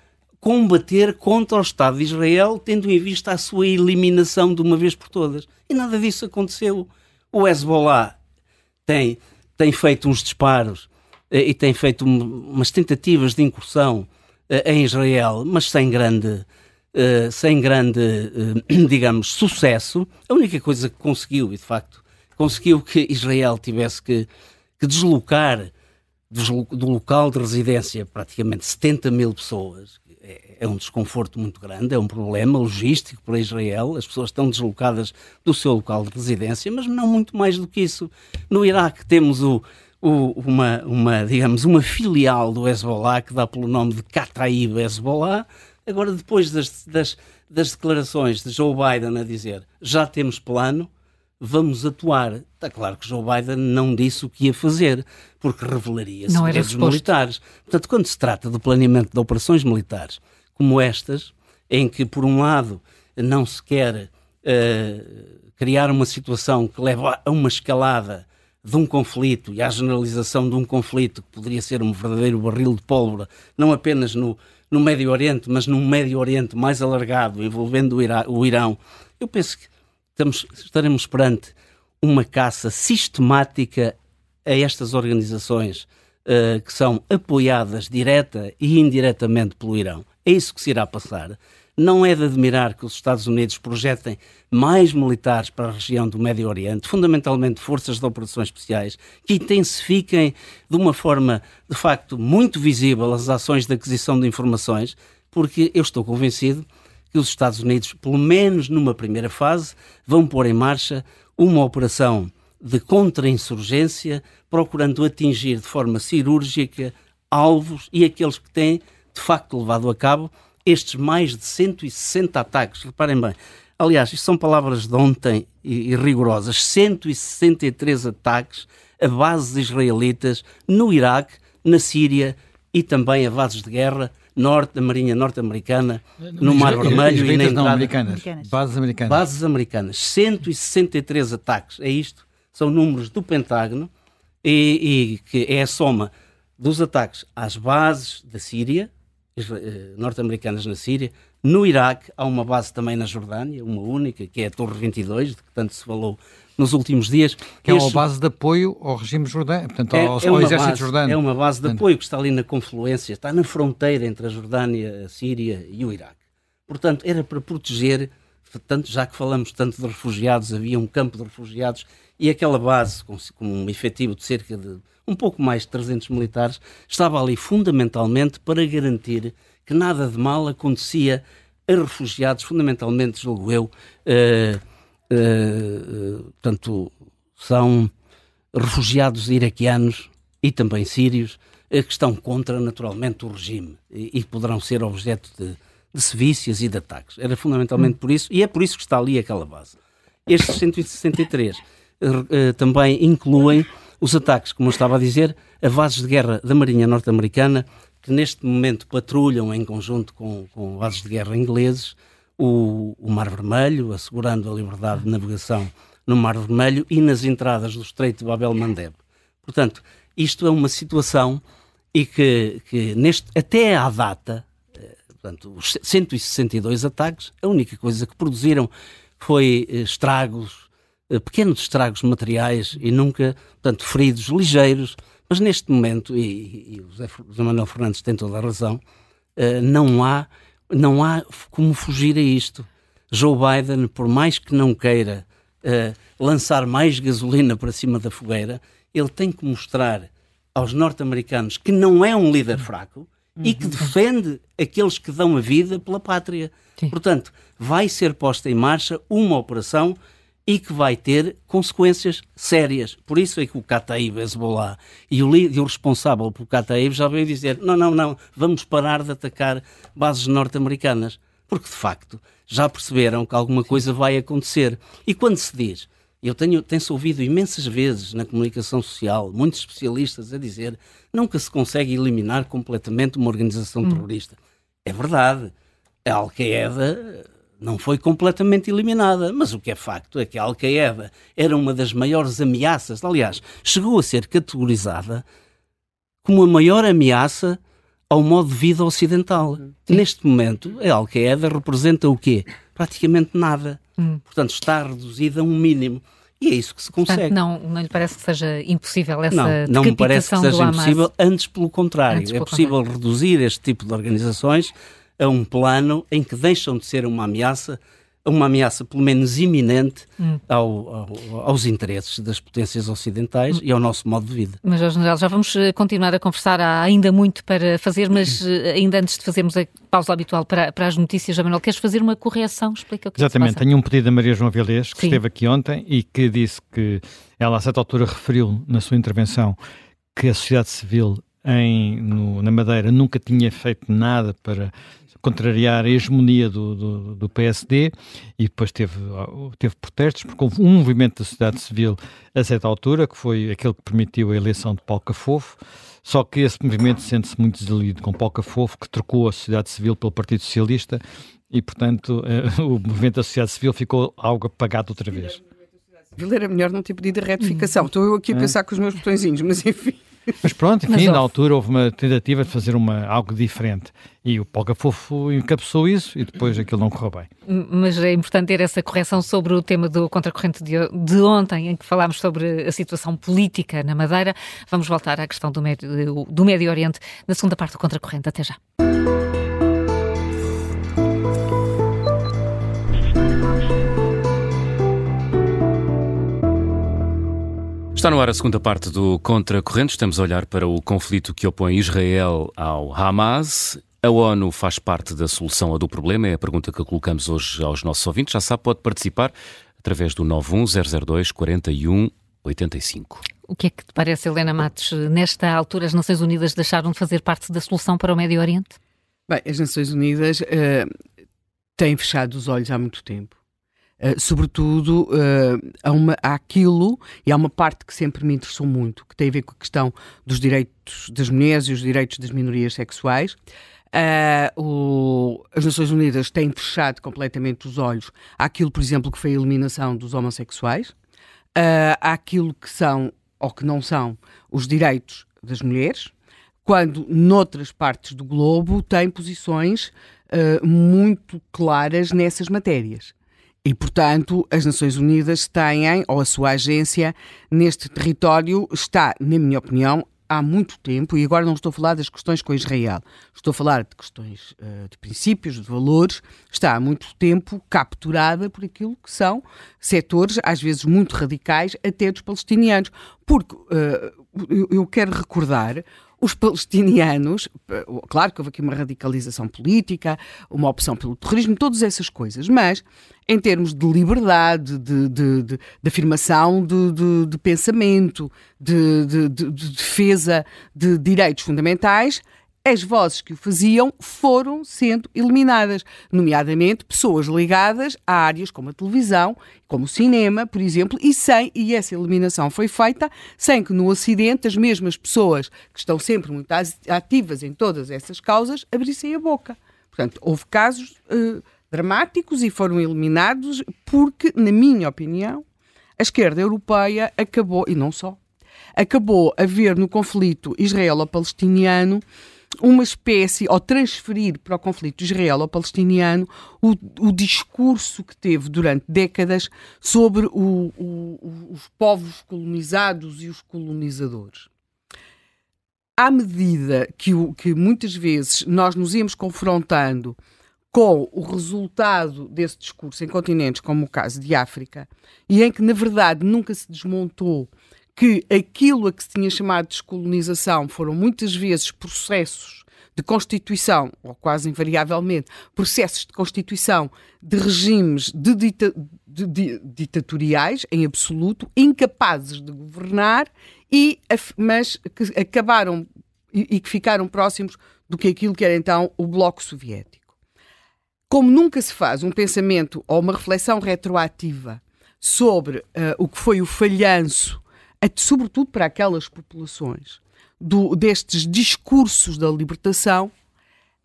combater contra o Estado de Israel, tendo em vista a sua eliminação de uma vez por todas. E nada disso aconteceu. O Hezbollah tem, tem feito uns disparos eh, e tem feito umas tentativas de incursão eh, em Israel, mas sem grande, eh, sem grande, digamos, sucesso. A única coisa que conseguiu, e de facto, conseguiu que Israel tivesse que, que deslocar do, do local de residência praticamente 70 mil pessoas, é, um desconforto muito grande, é um problema logístico para Israel. As pessoas estão deslocadas do seu local de residência, mas não muito mais do que isso. No Iraque temos o, o, uma, uma, digamos, uma filial do Hezbollah que dá pelo nome de Kataib Hezbollah. Agora, depois das, das, das declarações de Joe Biden a dizer já temos plano, vamos atuar. Está claro que Joe Biden não disse o que ia fazer, porque revelaria segredos militares. Portanto, quando se trata do planeamento de operações militares como estas, em que, por um lado, não se quer uh, criar uma situação que leva a uma escalada de um conflito e à generalização de um conflito que poderia ser um verdadeiro barril de pólvora, não apenas no, no Médio Oriente, mas num Médio Oriente mais alargado, envolvendo o, Irá, o Irão, eu penso que estamos, estaremos perante uma caça sistemática a estas organizações uh, que são apoiadas direta e indiretamente pelo Irão. É isso que se irá passar. Não é de admirar que os Estados Unidos projetem mais militares para a região do Médio Oriente, fundamentalmente forças de operações especiais, que intensifiquem de uma forma, de facto, muito visível as ações de aquisição de informações, porque eu estou convencido que os Estados Unidos, pelo menos numa primeira fase, vão pôr em marcha uma operação de contra-insurgência, procurando atingir de forma cirúrgica alvos e aqueles que têm, de facto, levado a cabo estes mais de 160 ataques. Reparem bem, aliás, isto são palavras de ontem e, e rigorosas: 163 ataques a bases israelitas no Iraque, na Síria e também a bases de guerra norte, da Marinha norte-americana, no Mar Vermelho e na entrada... Não, americanas. Bases americanas. Bases americanas. 163 ataques. É isto. São números do Pentágono e, e que é a soma dos ataques às bases da Síria, norte-americanas na Síria, no Iraque, há uma base também na Jordânia, uma única, que é a Torre 22, de que tanto se falou nos últimos dias. Que é uma base de apoio ao regime jordano, portanto, é, ao, é ao exército base, jordano. É uma base de apoio que está ali na confluência, está na fronteira entre a Jordânia, a Síria e o Iraque. Portanto, era para proteger, tanto, já que falamos tanto de refugiados, havia um campo de refugiados e aquela base, com, com um efetivo de cerca de um pouco mais de 300 militares, estava ali fundamentalmente para garantir que nada de mal acontecia a refugiados, fundamentalmente, julgo eu, uh, uh, portanto, são refugiados iraquianos e também sírios uh, que estão contra, naturalmente, o regime e, e poderão ser objeto de, de sevícias e de ataques. Era fundamentalmente por isso, e é por isso que está ali aquela base. Estes 163 uh, também incluem os ataques, como eu estava a dizer, a bases de guerra da Marinha norte-americana, que neste momento patrulham em conjunto com, com bases de guerra ingleses o, o Mar Vermelho, assegurando a liberdade de navegação no Mar Vermelho e nas entradas do Estreito de Babel-Mandeb. Portanto, isto é uma situação e que, que neste, até à data, eh, portanto, os 162 ataques, a única coisa que produziram foi eh, estragos, eh, pequenos estragos materiais e nunca, portanto, feridos ligeiros, mas neste momento, e, e o José Manuel Fernandes tem toda a razão, não há não há como fugir a isto. Joe Biden, por mais que não queira uh, lançar mais gasolina para cima da fogueira, ele tem que mostrar aos norte-americanos que não é um líder fraco uhum. e que defende aqueles que dão a vida pela pátria. Sim. Portanto, vai ser posta em marcha uma operação e que vai ter consequências sérias. Por isso é que o Kataib Hezbollah e o, e o responsável pelo Kataib já veio dizer não, não, não, vamos parar de atacar bases norte-americanas. Porque, de facto, já perceberam que alguma coisa vai acontecer. E quando se diz, eu tenho, tenho-se ouvido imensas vezes na comunicação social, muitos especialistas a dizer nunca se consegue eliminar completamente uma organização hum. terrorista. É verdade. A Al-Qaeda não foi completamente eliminada, mas o que é facto é que a Al-Qaeda era uma das maiores ameaças, aliás, chegou a ser categorizada como a maior ameaça ao modo de vida ocidental. Sim. Neste momento, a Al-Qaeda representa o quê? Praticamente nada. Hum. Portanto, está reduzida a um mínimo. E é isso que se consegue. Portanto, não, não lhe parece que seja impossível essa Não, não me parece que seja impossível, antes pelo contrário. Antes, é possível contrário. reduzir este tipo de organizações a um plano em que deixam de ser uma ameaça uma ameaça, pelo menos iminente, hum. ao, ao, aos interesses das potências ocidentais hum. e ao nosso modo de vida. Mas, General, já vamos eh, continuar a conversar. Há ainda muito para fazer, mas eh, ainda antes de fazermos a pausa habitual para, para as notícias, Manuel, queres fazer uma correção? Explica o que é Exatamente. Tenho um pedido da Maria João Vilés, que Sim. esteve aqui ontem e que disse que ela, a certa altura, referiu na sua intervenção que a sociedade civil em, no, na Madeira nunca tinha feito nada para contrariar a hegemonia do, do, do, PSD e depois teve, teve protestos, porque houve um movimento da sociedade civil a certa altura, que foi aquele que permitiu a eleição de Paulo Cafofo, só que esse movimento sente-se muito desalido com Paulo Cafofo, que trocou a sociedade civil pelo Partido Socialista e, portanto, eh, o movimento da sociedade civil ficou algo apagado outra vez. Era melhor não ter pedido a retificação. Estou eu aqui a pensar com os meus botõezinhos, mas enfim. Mas pronto, enfim, Mas, na altura houve uma tentativa de fazer uma, algo diferente. E o Polga Fofo encabeçou isso e depois aquilo não correu bem. Mas é importante ter essa correção sobre o tema do contracorrente de, de ontem, em que falámos sobre a situação política na Madeira. Vamos voltar à questão do Médio, do Médio Oriente na segunda parte do contracorrente. Até já. Está no ar a segunda parte do Contracorrente. Estamos a olhar para o conflito que opõe Israel ao Hamas. A ONU faz parte da solução ou do problema? É a pergunta que colocamos hoje aos nossos ouvintes. Já sabe, pode participar através do 91002 4185. O que é que te parece, Helena Matos? Nesta altura, as Nações Unidas deixaram de fazer parte da solução para o Médio Oriente? Bem, as Nações Unidas uh, têm fechado os olhos há muito tempo Uh, sobretudo uh, há, uma, há aquilo, e há uma parte que sempre me interessou muito, que tem a ver com a questão dos direitos das mulheres e os direitos das minorias sexuais. Uh, o, as Nações Unidas têm fechado completamente os olhos àquilo, por exemplo, que foi a eliminação dos homossexuais, uh, àquilo que são ou que não são os direitos das mulheres, quando noutras partes do globo têm posições uh, muito claras nessas matérias. E, portanto, as Nações Unidas têm, ou a sua agência, neste território, está, na minha opinião, há muito tempo, e agora não estou a falar das questões com Israel, estou a falar de questões uh, de princípios, de valores, está há muito tempo capturada por aquilo que são setores, às vezes muito radicais, até dos palestinianos. Porque uh, eu, quero recordar os palestinianos, claro que houve aqui uma radicalização política, uma opção pelo terrorismo, todas essas coisas, mas em termos de liberdade, de, de, de, de afirmação de, de pensamento, de, defesa de direitos fundamentais, as vozes que o faziam foram sendo eliminadas, nomeadamente pessoas ligadas a áreas como a televisão, como o cinema, por exemplo, e sem e essa eliminação foi feita sem que no Ocidente as mesmas pessoas que estão sempre muito ativas em todas essas causas abrissem a boca. Portanto, houve casos uh, dramáticos e foram eliminados porque, na minha opinião, a esquerda europeia acabou, e não só, acabou a ver no conflito israelo-palestiniano uma espécie, ou transferir para o conflito israelo-palestiniano o, o, discurso que teve durante décadas sobre o, o, os povos colonizados e os colonizadores. À medida que, que muitas vezes nós nos íamos confrontando com o resultado desse discurso em continentes como o caso de África, e em que, na verdade, nunca se desmontou que aquilo a que se tinha chamado de descolonização foram muitas vezes processos de constituição, ou quase invariavelmente, processos de constituição de regimes de dita de, de, ditatoriais, em absoluto, incapazes de governar, e, mas que acabaram e, e que ficaram próximos do que aquilo que era então o Bloco Soviético. Como nunca se faz um pensamento ou uma reflexão retroativa sobre uh, o que foi o falhanço sobretudo para aquelas populações do, destes discursos da libertação,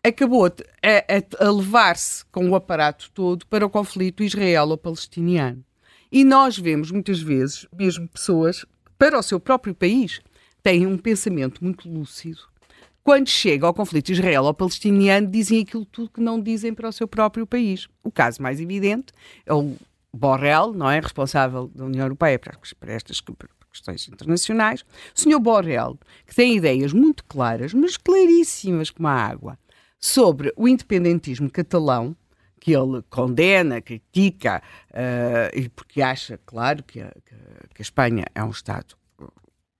acabou a, a, a levar-se com o aparato todo para o conflito israelo-palestiniano. E nós vemos muitas vezes, mesmo pessoas, para o seu próprio país, têm um pensamento muito lúcido. Quando chega ao conflito israelo-palestiniano, dizem aquilo tudo que não dizem para o seu próprio país. O caso mais evidente é o Borrell, não é? Responsável da União Europeia para, para estas questões internacionais, o Sr. Borrell, que tem ideias muito claras, mas claríssimas como a água, sobre o independentismo catalão, que ele condena, critica, uh, e porque acha, claro, que a, que a, Espanha é um Estado,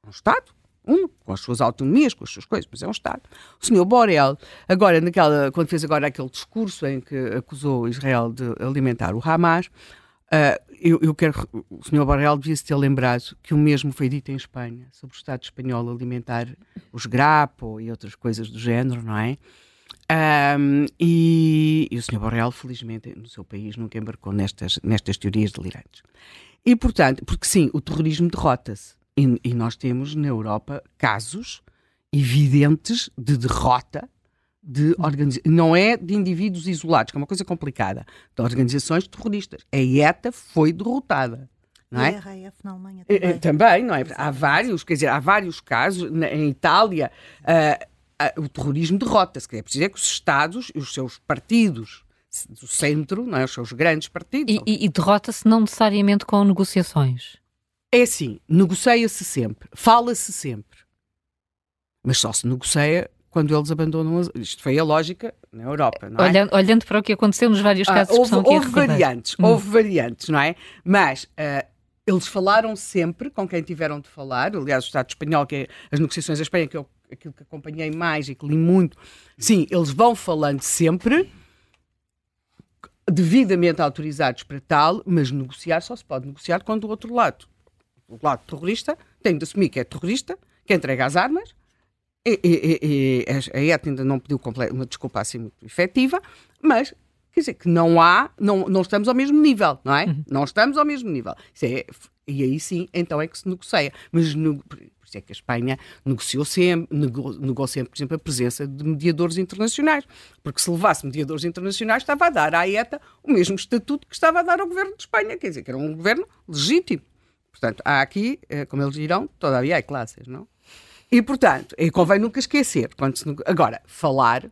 um Estado, um, com as suas autonomias, com as suas coisas, mas é um Estado. O senhor Borel, agora, naquela, quando fez agora aquele discurso em que acusou Israel de alimentar o Hamas, uh, eu, eu, quero, o senhor Borel devia-se ter lembrado que o mesmo foi dito em Espanha, sobre o Estado espanhol alimentar os grapo e outras coisas do género, não é? Um, e, e, o Sr. Borrell, felizmente, no seu país nunca embarcou nestas, nestas teorias delirantes. E, portanto, porque sim, o terrorismo derrota-se. E, e, nós temos na Europa casos evidentes de derrota de organizações. Não é de indivíduos isolados, que é uma coisa complicada, de organizações terroristas. A ETA foi derrotada. Não é? E a RAF na Alemanha também. Também, não é? Há vários, quer dizer, há vários casos na, em Itália. Uh, o terrorismo derrota-se. É preciso dizer que os Estados e os seus partidos do centro, não é? os seus grandes partidos. E, e, e derrota-se não necessariamente com negociações? É assim, negocia-se sempre, fala-se sempre. Mas só se negocia quando eles abandonam. As... Isto foi a lógica na Europa, não é? Olhando, olhando para o que aconteceu nos vários ah, casos ah, houve, que houve variantes, hum. houve variantes, não é? Mas uh, eles falaram sempre com quem tiveram de falar. Aliás, o Estado espanhol, que é as negociações da Espanha, que eu aquilo que acompanhei mais e que li muito, sim, eles vão falando sempre, devidamente autorizados para tal, mas negociar só se pode negociar quando o outro lado, o lado terrorista, tem de assumir que é terrorista, que entrega as armas, e, e, e, a ETA ainda não pediu uma desculpa assim muito efetiva, mas quer dizer que não há, não, não estamos ao mesmo nível, não é? Uhum. Não estamos ao mesmo nível. É, e aí sim, então é que se negocia. Mas no, por isso é que a Espanha negociou sempre, nego, negou sempre, por exemplo, a presença de mediadores internacionais. Porque se levasse mediadores internacionais, estava a dar à ETA o mesmo estatuto que estava a dar ao governo de Espanha. Quer dizer, que era um governo legítimo. Portanto, há aqui, eh, como eles dirão, todavia há classes, não? E, portanto, e convém nunca esquecer. Quando se, agora, falar,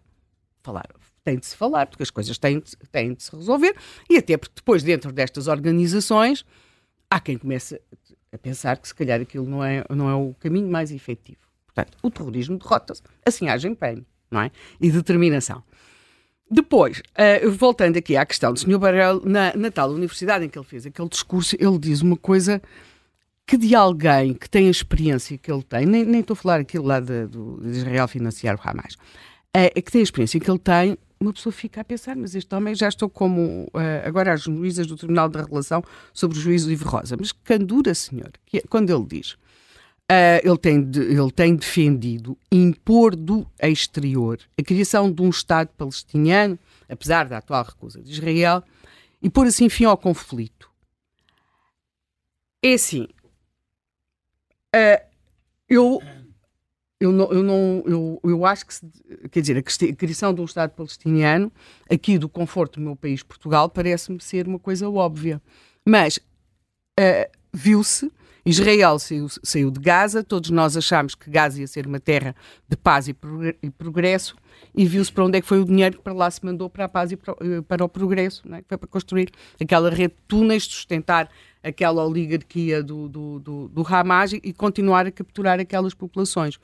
falar, tem de se falar, porque as coisas têm, têm de se resolver, e até porque depois, dentro destas organizações, há quem comece a pensar que se calhar aquilo não é, não é o caminho mais efetivo. Portanto, o terrorismo derrota-se, assim haja empenho, não é? E determinação. Depois, uh, voltando aqui à questão do Sr. Barel, na, na tal universidade em que ele fez aquele discurso, ele diz uma coisa que de alguém que tem a experiência que ele tem, nem, nem estou a falar aquilo lá de, do, Israel financiar o Hamas, é que tem a experiência que ele tem, uma pessoa fica a pensar, mas este homem já estou como uh, agora as juízas do Tribunal da Relação sobre o juízo Livre Rosa. Mas candura, senhor, que é, quando ele diz uh, ele, tem de, ele tem defendido impor do exterior a criação de um Estado palestiniano, apesar da atual recusa de Israel, e pôr assim fim ao conflito. É assim, uh, eu eu não, eu não eu, eu acho que se, quer dizer a criação de um Estado palestiniano aqui do conforto do meu país Portugal parece-me ser uma coisa óbvia. Mas uh, viu-se Israel saiu, saiu, de Gaza todos nós achámos que Gaza ia ser uma terra de paz e, e progresso e viu-se para onde é que foi o dinheiro que para lá se mandou para a paz e para, eh, para o progresso é? foi para construir aquela rede de túneis sustentar aquela oligarquia do, do, do, do Hamas e continuar a capturar aquelas populações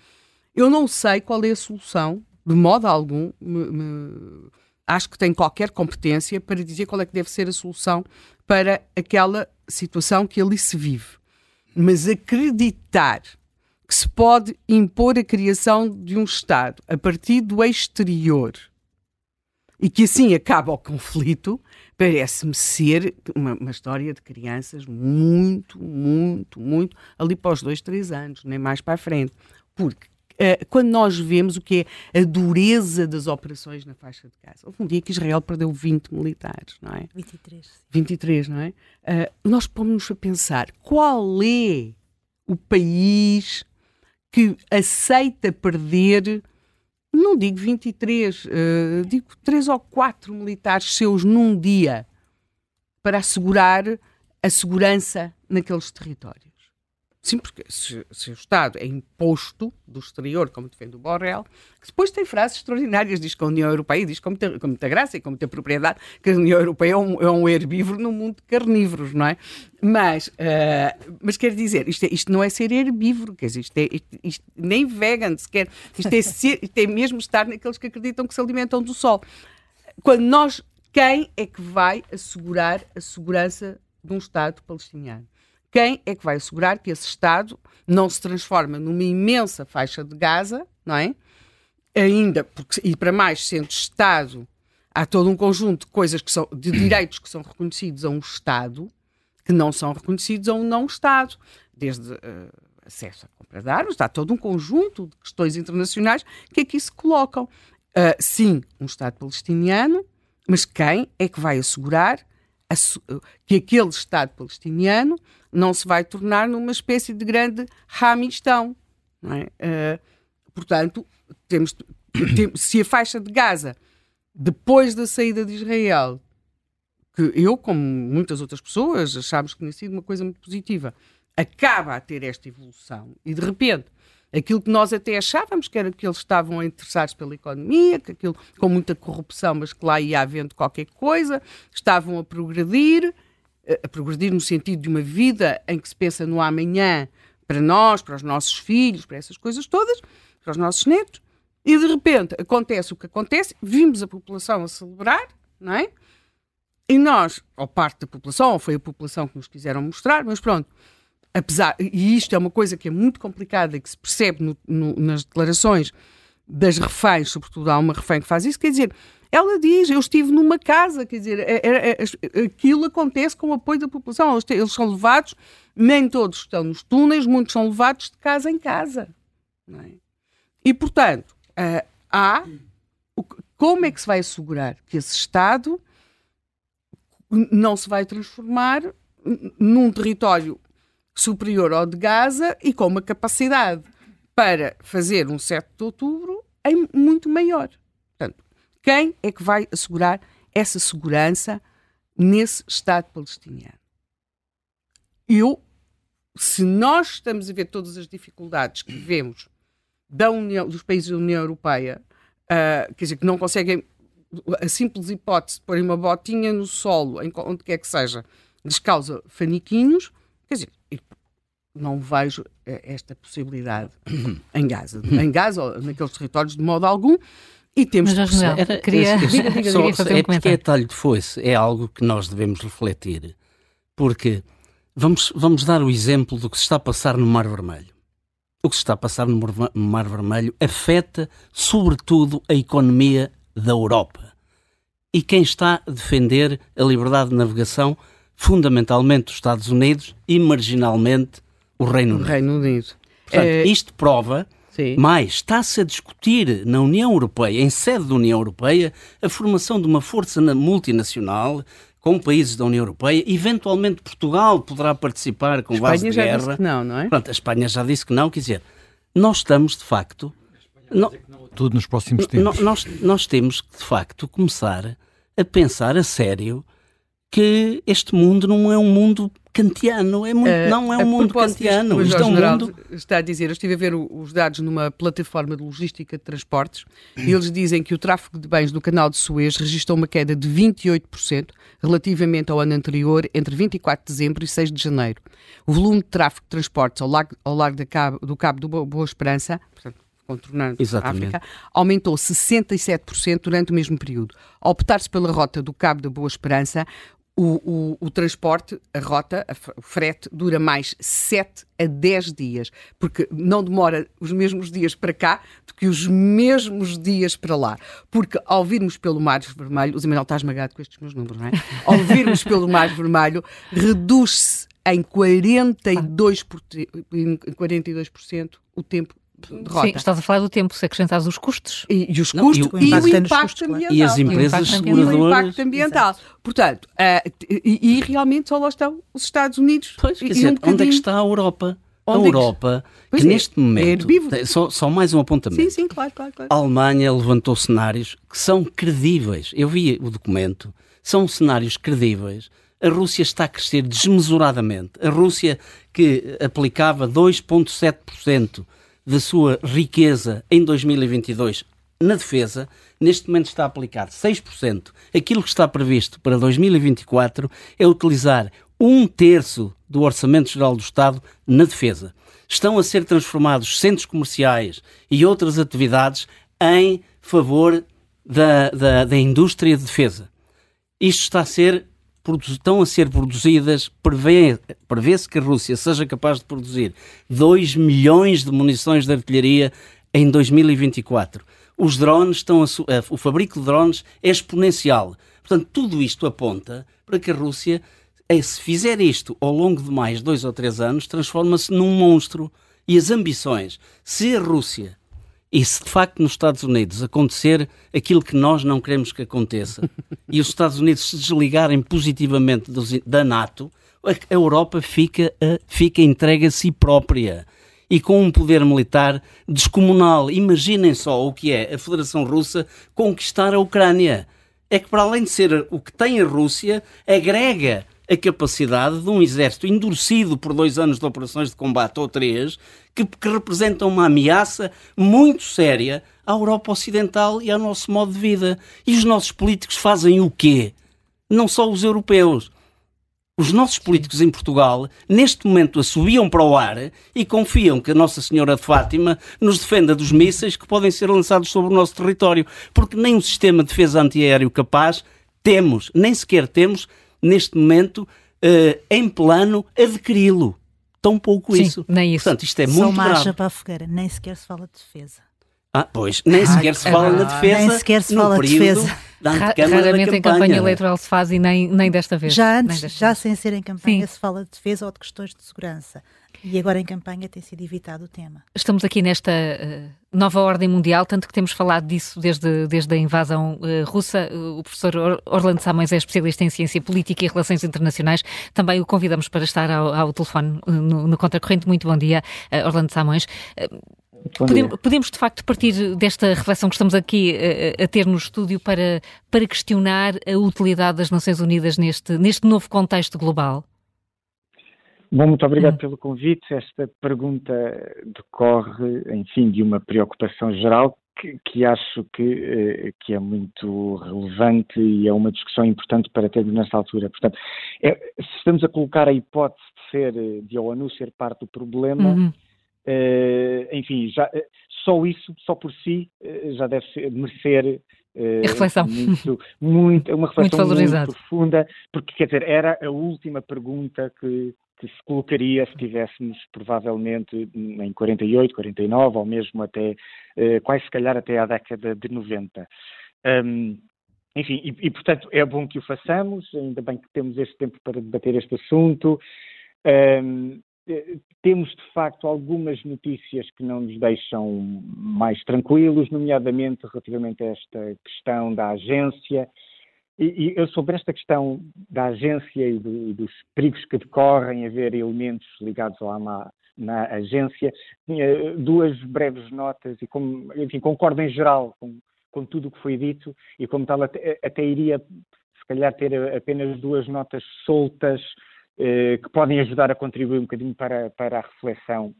eu não sei qual é a solução, de modo algum, me, me, acho que tem qualquer competência para dizer qual é que deve ser a solução para aquela situação que ali se vive. Mas acreditar que se pode impor a criação de um Estado a partir do exterior e que assim acaba o conflito, parece-me ser uma, uma, história de crianças muito, muito, muito ali para os dois, três anos, nem mais para a frente. Porque quando nós vemos o que é a dureza das operações na faixa de Gaza. Houve um dia que Israel perdeu 20 militares, não é? 23. 23, não é? Uh, nós pomos-nos a pensar qual é o país que aceita perder, não digo 23, uh, digo 3 ou 4 militares seus num dia para assegurar a segurança naqueles territórios. Sim, porque se, se, o Estado é imposto do exterior, como defende o Borrell, que depois tem frases extraordinárias, diz que a União Europeia, diz com muita, com muita graça e com muita propriedade, que a União Europeia é um, é um herbívoro num mundo de carnívoros, não é? Mas, uh, mas quer dizer, isto, é, isto não é ser herbívoro, quer dizer, isto, é, isto, isto nem vegan sequer, isto é, ser, isto é mesmo estar naqueles que acreditam que se alimentam do sol. Quando nós Quem é que vai assegurar a segurança de um Estado palestiniano? Quem é que vai assegurar que esse Estado não se transforma numa imensa faixa de Gaza, não é? Ainda, porque, e para mais, sendo Estado, há todo um conjunto de coisas que são, de direitos que são reconhecidos a um Estado, que não são reconhecidos a um não-Estado, desde uh, acesso à compra de armas, há todo um conjunto de questões internacionais que aqui se colocam. Uh, sim, um Estado palestiniano, mas quem é que vai assegurar que aquele Estado palestiniano não se vai tornar numa espécie de grande ramistão? É? Uh, portanto, temos, tem, se a faixa de Gaza, depois da saída de Israel, que eu, como muitas outras pessoas, achámos que tinha sido uma coisa muito positiva, acaba a ter esta evolução e de repente aquilo que nós até achávamos que era que eles estavam interessados pela economia, que aquilo com muita corrupção, mas que lá ia havendo qualquer coisa, estavam a progredir, eh, a progredir no sentido de uma vida em que se pensa no amanhã para nós, para os nossos filhos, para essas coisas todas, para os nossos netos, e de repente acontece o que acontece, vimos a população a celebrar, não é? E nós, ou parte da população, ou foi a população que nos quiseram mostrar, mas pronto, apesar, e isto é uma coisa que é muito complicada e que se percebe no, no, nas declarações das reféns, sobretudo há uma refém que faz isso, quer dizer, ela diz, eu estive numa casa, quer dizer, é, é, é, aquilo acontece com o apoio da população, eles, eles, são levados, nem todos estão nos túneis, muitos são levados de casa em casa. É? E, portanto, uh, há, como é que se vai assegurar que esse Estado não se vai transformar num território superior ao de Gaza e com uma capacidade para fazer um 7 de outubro em muito maior. Portanto, quem é que vai assegurar essa segurança nesse Estado palestiniano? Eu, se nós estamos a ver todas as dificuldades que vemos da União, dos países da União Europeia, uh, quer dizer, que não conseguem a simples hipótese de pôr uma botinha no solo, em onde quer que seja, lhes causa faniquinhos, quer dizer, não vejo eh, esta possibilidade em Gaza. Em Gaza ou naqueles territórios de modo algum. E temos Mas, Jorge Era, queria, diga, diga, só, fazer um é porque é talho de foice, é algo que nós devemos refletir. Porque vamos, vamos dar o exemplo do que se está a passar no Mar Vermelho. O que se está a passar no Mar Vermelho afeta, sobretudo, a economia da Europa. E quem está a defender a liberdade de navegação, fundamentalmente os Estados Unidos e marginalmente o Reino Unido. Reino Unido. Portanto, é... isto prova Sim. Mas está-se a discutir na União Europeia, em sede da União Europeia, a formação de uma força multinacional com países da União Europeia. Eventualmente Portugal poderá participar com base de guerra. A Espanha já disse que não, não é? Pronto, a Espanha já disse que não. Quer dizer, nós estamos, de facto, tudo nos próximos tempos. Nós, nós temos que, de facto, começar a pensar a sério que este mundo não é um mundo kantiano, é muito, uh, não é um mundo kantiano. Isto é um mundo... está a dizer, eu estive a ver os dados numa plataforma de logística de transportes e eles dizem que o tráfego de bens do canal de Suez registrou uma queda de 28% relativamente ao ano anterior, entre 24 de dezembro e 6 de janeiro. O volume de tráfego de transportes ao largo, ao largo Cabo, do Cabo do Boa Esperança, portanto, contornando Exatamente. a África, aumentou 67% durante o mesmo período. Ao optar-se pela rota do Cabo da Boa Esperança, o, o, o, transporte, a rota, a, o frete, dura mais 7 a 10 dias, porque não demora os mesmos dias para cá do que os mesmos dias para lá. Porque ao virmos pelo Mar Vermelho, o Zé está esmagado com estes meus números, não é? Ao virmos pelo Mar Vermelho, reduz-se em 42%, em 42% o tempo derrota. Sim, estás a falar do tempo, se acrescentares os custos. E, e os custos Não, e, o, e o impacto custos, ambiental. E as empresas seguradoras. E o impacto ambiental. Exato. Portanto, uh, e, e, realmente só lá estão os Estados Unidos. Pois, quer dizer, um onde é que está a Europa? Onde a Europa, é que, que é, neste momento, é só, só mais um apontamento. Sim, sim, claro, claro, claro. A Alemanha levantou cenários que são credíveis. Eu vi o documento, são cenários credíveis. A Rússia está a crescer desmesuradamente. A Rússia, que aplicava 2,7% da sua riqueza em 2022 na defesa, neste momento está aplicado 6%. Aquilo que está previsto para 2024 é utilizar um terço do Orçamento Geral do Estado na defesa. Estão a ser transformados centros comerciais e outras atividades em favor da, da, da indústria de defesa. Isto está a ser estão a ser produzidas, prevê-se prevê que a Rússia seja capaz de produzir 2 milhões de munições de artilharia em 2024. Os drones estão a, o fabrico de drones é exponencial. Portanto, tudo isto aponta para que a Rússia, eh, se fizer isto ao longo de mais dois ou três anos, transforma-se num monstro. E as ambições, se a Rússia e se de facto nos Estados Unidos acontecer aquilo que nós não queremos que aconteça e os Estados Unidos se desligarem positivamente da NATO, a Europa fica, fica entregue a si própria e com um poder militar descomunal. Imaginem só o que é a Federação Russa conquistar a Ucrânia. É que, para além de ser o que tem a Rússia, agrega a capacidade de um exército endurecido por dois anos de operações de combate ou três, que, que representam uma ameaça muito séria à Europa Ocidental e ao nosso modo de vida. E os nossos políticos fazem o quê? Não só os europeus. Os nossos políticos em Portugal, neste momento, assobiam para o ar e confiam que a Nossa Senhora de Fátima nos defenda dos mísseis que podem ser lançados sobre o nosso território, porque nem um sistema de defesa antiaéreo capaz temos, nem sequer temos, neste momento, uh, em plano, adquiri-lo. Tão pouco Sim, isso. Nem isso. Portanto, isto é Só muito marcha grave. para a fogueira, nem sequer se fala de defesa. Ah, pois, nem sequer se fala na verdade. defesa. Nem sequer se no fala de defesa. Da raramente da em campanha campanha eleitoral se faz e nem, nem desta vez. Já antes, já sem ser em campanha, Sim. se fala de defesa ou de questões de segurança. E agora em campanha tem sido evitado o tema. Estamos aqui nesta eh, nova ordem mundial, tanto que temos falado disso desde, desde a invasão eh, russa. Uh, o professor Or- Orlando Samões é especialista em ciência política e relações internacionais. Também o convidamos para estar ao, ao telefone uh, no, no Contracorrente. Muito bom dia, eh, Orlando Samões. Eh, Bom Podemos, podemos, de facto, partir desta reflexão que estamos aqui eh, a ter no estúdio para, para questionar a utilidade das Nações Unidas neste, neste novo contexto global? Bom, muito obrigado Hum. pelo convite. Esta pergunta decorre, enfim, de uma preocupação geral que, que acho que, eh, que é muito relevante e é uma discussão importante para termos nesta altura. Portanto, é- se estamos a colocar a hipótese de ser, eh, de a ONU ser parte do problema, Uhum. eh, enfim, já, só isso, só por si, já deve ser- merecer eh, Reflexão. Muito, muito, uma reflexão muito, valorizado. profunda, porque quer dizer, era a última pergunta que, que se colocaria se tivéssemos provavelmente em 48, 49 ou mesmo até, eh, quase se calhar até à década de 90. Hum, enfim, e, e, portanto é bom que o façamos, ainda bem que temos este tempo para debater este assunto. Hum, eh, temos de facto algumas notícias que não nos deixam mais tranquilos, nomeadamente relativamente a esta questão da agência. E, eu sobre esta questão da agência e do- dos perigos que decorrem haver elementos ligados ao AMA na agência, tinha duas breves notas e, como, enfim, concordo em geral com, com tudo o que foi dito e, como tal, até, até iria, se calhar, ter apenas duas notas soltas eh, que podem ajudar a contribuir um bocadinho para, para a reflexão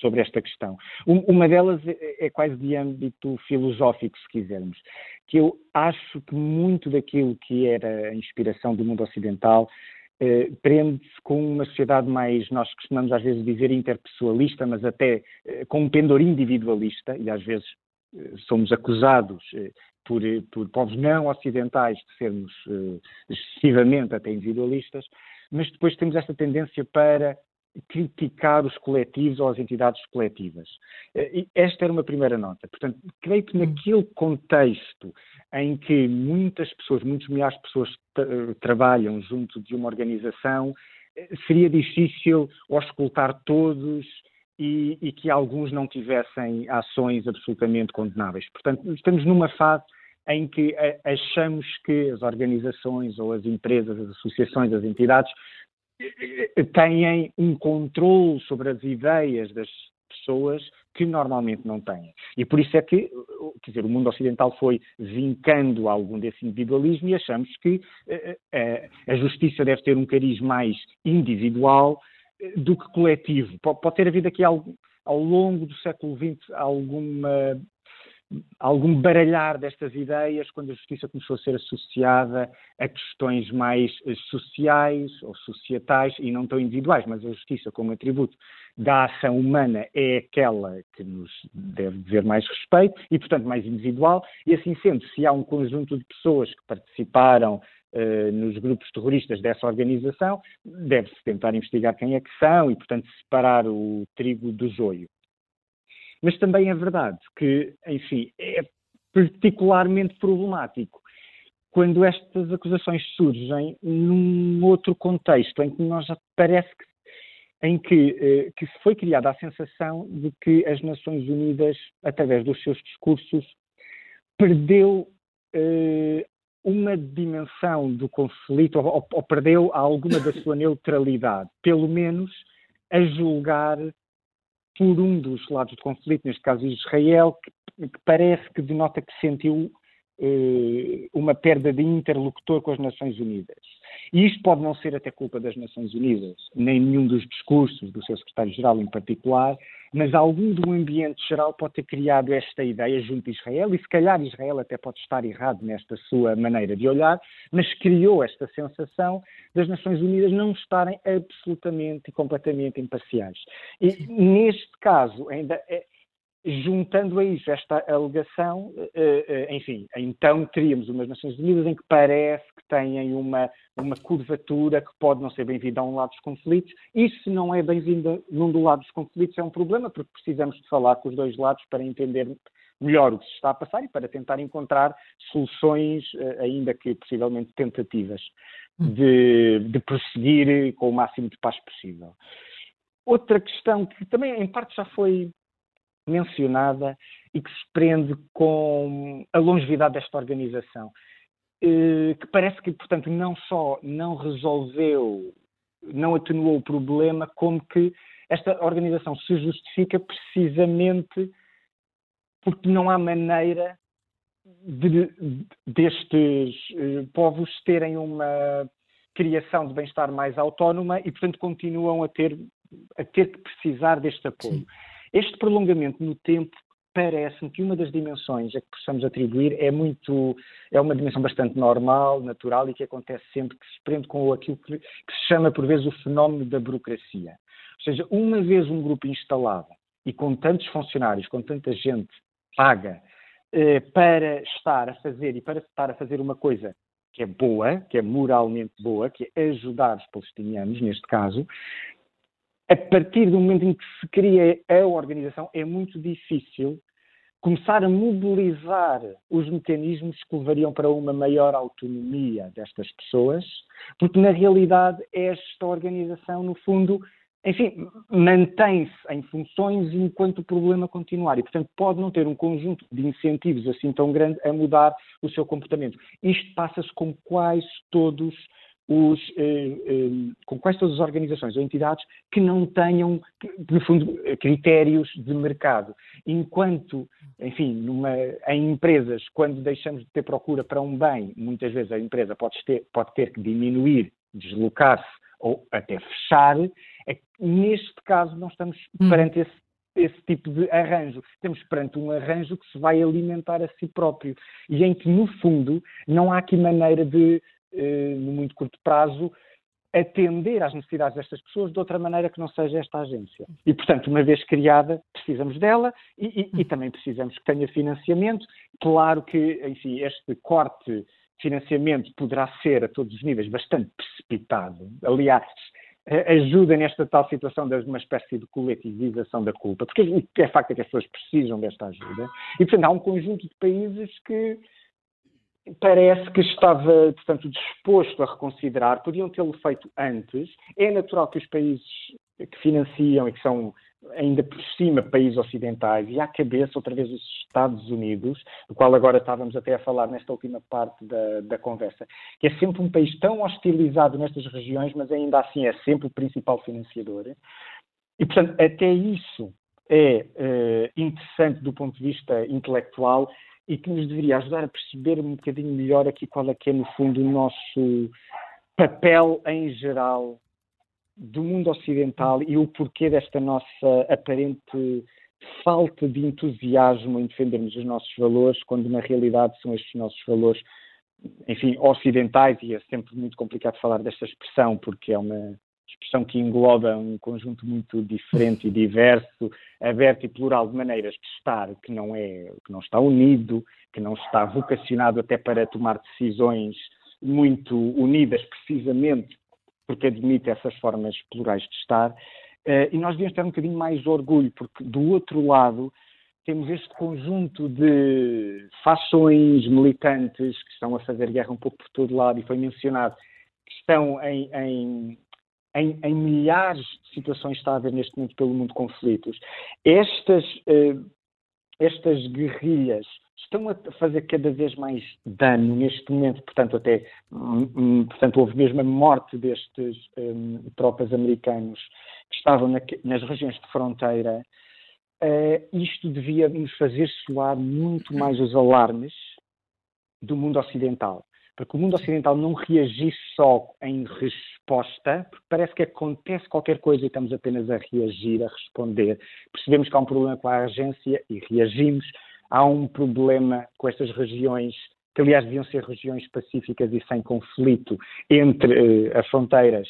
sobre esta questão. Um- uma delas é, é quase de âmbito filosófico, se quisermos, que eu acho que muito daquilo que era a inspiração do mundo ocidental eh, prende-se com uma sociedade mais, nós costumamos às vezes dizer interpessoalista, mas até eh, com um pendor individualista, e às vezes eh, somos acusados eh, por, eh, por povos não ocidentais de sermos eh, excessivamente até individualistas, mas depois temos esta tendência para criticar os coletivos ou as entidades coletivas. Eh, Esta era uma primeira nota. Portanto, creio que naquele contexto em que muitas pessoas, muitos milhares de pessoas eh, trabalham junto de uma organização, eh, seria difícil auscultar todos e, e que alguns não tivessem ações absolutamente condenáveis. Portanto, estamos numa fase em que achamos que as organizações ou as empresas, as associações, as entidades têm um controle sobre as ideias das pessoas que normalmente não têm. E por isso é que, quer dizer, o mundo ocidental foi vincando algum desse individualismo e achamos que eh, eh, a justiça deve ter um cariz mais individual eh, do que coletivo. Pode ter havido aqui algo, ao longo do século XX alguma algum baralhar destas ideias quando a justiça começou a ser associada a questões mais eh, sociais ou societais e não tão individuais, mas a justiça como atributo da ação humana é aquela que nos deve dizer mais respeito e, portanto, mais individual, e assim sendo, se há um conjunto de pessoas que participaram uh, nos grupos terroristas dessa organização, deve-se tentar investigar quem é que são e, portanto, separar o trigo do joio. Mas também é verdade que, enfim, é particularmente problemático quando estas acusações surgem num outro contexto, em que nós já parece que em que, eh, que foi criada a sensação de que as Nações Unidas, através dos seus discursos, perdeu eh, uma dimensão do conflito, ou, ou, perdeu alguma da sua neutralidade, pelo menos a julgar por um dos lados do conflito, neste caso Israel, que, que parece que denota que sentiu uma perda de interlocutor com as Nações Unidas. E isto pode não ser até culpa das Nações Unidas, nem nenhum dos discursos do seu secretário-geral em particular, mas algum do ambiente geral pode ter criado esta ideia junto de Israel, e se calhar Israel até pode estar errado nesta sua maneira de olhar, mas criou esta sensação das Nações Unidas não estarem absolutamente e completamente imparciais. E neste caso, ainda. Juntando a isso esta alegação, eh, eh, enfim, então teríamos umas Nações Unidas em que parece que têm uma, uma curvatura que pode não ser bem-vinda a um lado dos conflitos, e se não é bem-vinda num do lado dos conflitos é um problema, porque precisamos de falar com os dois lados para entender melhor o que se está a passar e para tentar encontrar soluções, eh, ainda que possivelmente tentativas, hum. de, de prosseguir com o máximo de paz possível. Outra questão que também em parte já foi mencionada e que se prende com a longevidade desta organização, eh, que parece que, portanto, não só não resolveu, não atenuou o problema, como que esta organização se justifica precisamente porque não há maneira de, destes eh, povos terem uma criação de bem-estar mais autónoma e, portanto, continuam a ter, a ter que precisar deste apoio. Sim. Este prolongamento no tempo parece-me que uma das dimensões a que possamos atribuir é muito é uma dimensão bastante normal, natural e que acontece sempre que se prende com aquilo que, que se chama por vezes o fenómeno da burocracia. Ou seja, uma vez um grupo instalado e com tantos funcionários, com tanta gente paga eh, para estar a fazer e para estar a fazer uma coisa que é boa, que é moralmente boa, que é ajudar os palestinianos, neste caso, a partir do momento em que se cria a organização, é muito difícil começar a mobilizar os mecanismos que levariam para uma maior autonomia destas pessoas, porque na realidade esta organização, no fundo, enfim, mantém-se em funções enquanto o problema continuar e, portanto, pode não ter um conjunto de incentivos assim tão grande a mudar o seu comportamento. Isto passa-se com quase todos os, eh, eh, com quais todas as organizações ou entidades que não tenham, no fundo, critérios de mercado. Enquanto, enfim, numa, em empresas, quando deixamos de ter procura para um bem, muitas vezes a empresa pode ter, pode ter que diminuir, deslocar-se ou até fechar, é, neste caso não estamos hum. perante esse esse tipo de arranjo. Estamos perante um arranjo que se vai alimentar a si próprio e em que, no fundo, não há aqui maneira de eh, no muito curto prazo, atender às necessidades destas pessoas de outra maneira que não seja esta agência. E, portanto, uma vez criada, precisamos dela e, e, e também precisamos que tenha financiamento. Claro que, enfim, este corte de financiamento poderá ser a todos os níveis bastante precipitado. Aliás, ajuda nesta tal situação de uma espécie de coletivização da culpa, porque é facto é que as pessoas precisam desta ajuda. E, portanto, há um conjunto de países que parece que estava, portanto, disposto a reconsiderar, podiam tê-lo feito antes. É natural que os países que financiam e que são ainda por cima países ocidentais e à cabeça outra vez os Estados Unidos, do qual agora estávamos até a falar nesta última parte da, da conversa, que é sempre um país tão hostilizado nestas regiões, mas ainda assim é sempre o principal financiador. E, portanto, até isso é uh, interessante do ponto de vista intelectual e que nos deveria ajudar a perceber um bocadinho melhor aqui qual é que é, no fundo, o nosso papel em geral do mundo ocidental e o porquê desta nossa aparente falta de entusiasmo em defendermos os nossos valores, quando na realidade são estes nossos valores, enfim, ocidentais, e é sempre muito complicado falar desta expressão, porque é uma expressão que engloba um conjunto muito diferente e diverso, aberto e plural de maneiras de estar, que não é, que não está unido, que não está vocacionado até para tomar decisões muito unidas, precisamente porque admite essas formas plurais de estar. Uh, e nós devíamos ter um bocadinho mais orgulho, porque do outro lado temos este conjunto de fações militantes que estão a fazer guerra um pouco por todo lado, e foi mencionado, que estão em, em, em, em milhares de situações está a haver neste momento pelo mundo conflitos. Estas, uh, estas guerrilhas estão a fazer cada vez mais dano neste momento, portanto até hum, hum, portanto houve mesmo a morte destes um, tropas americanos que estavam na, nas regiões de fronteira. Uh, isto devia nos fazer soar muito mais os alarmes do mundo ocidental para que o mundo ocidental não reagisse só em resposta, porque parece que acontece qualquer coisa e estamos apenas a reagir, a responder. Percebemos que há um problema com a agência e reagimos. Há um problema com estas regiões, que aliás deviam ser regiões pacíficas e sem conflito entre uh, as fronteiras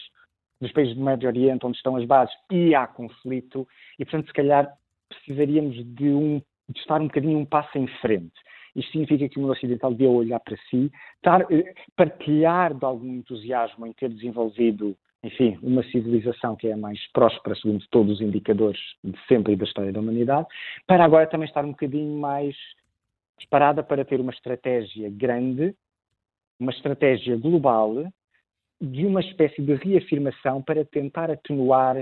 dos países do Médio Oriente, onde estão as bases, e há conflito, e portanto, se calhar precisaríamos de, um, de estar um bocadinho um passo em frente. Isto significa que o mundo ocidental devia olhar para si, estar, eh, partilhar de algum entusiasmo em ter desenvolvido, enfim, uma civilização que é a mais próspera, segundo todos os indicadores de sempre e da história da humanidade, para agora também estar um bocadinho mais preparada para ter uma estratégia grande, uma estratégia global, de uma espécie de reafirmação para tentar atenuar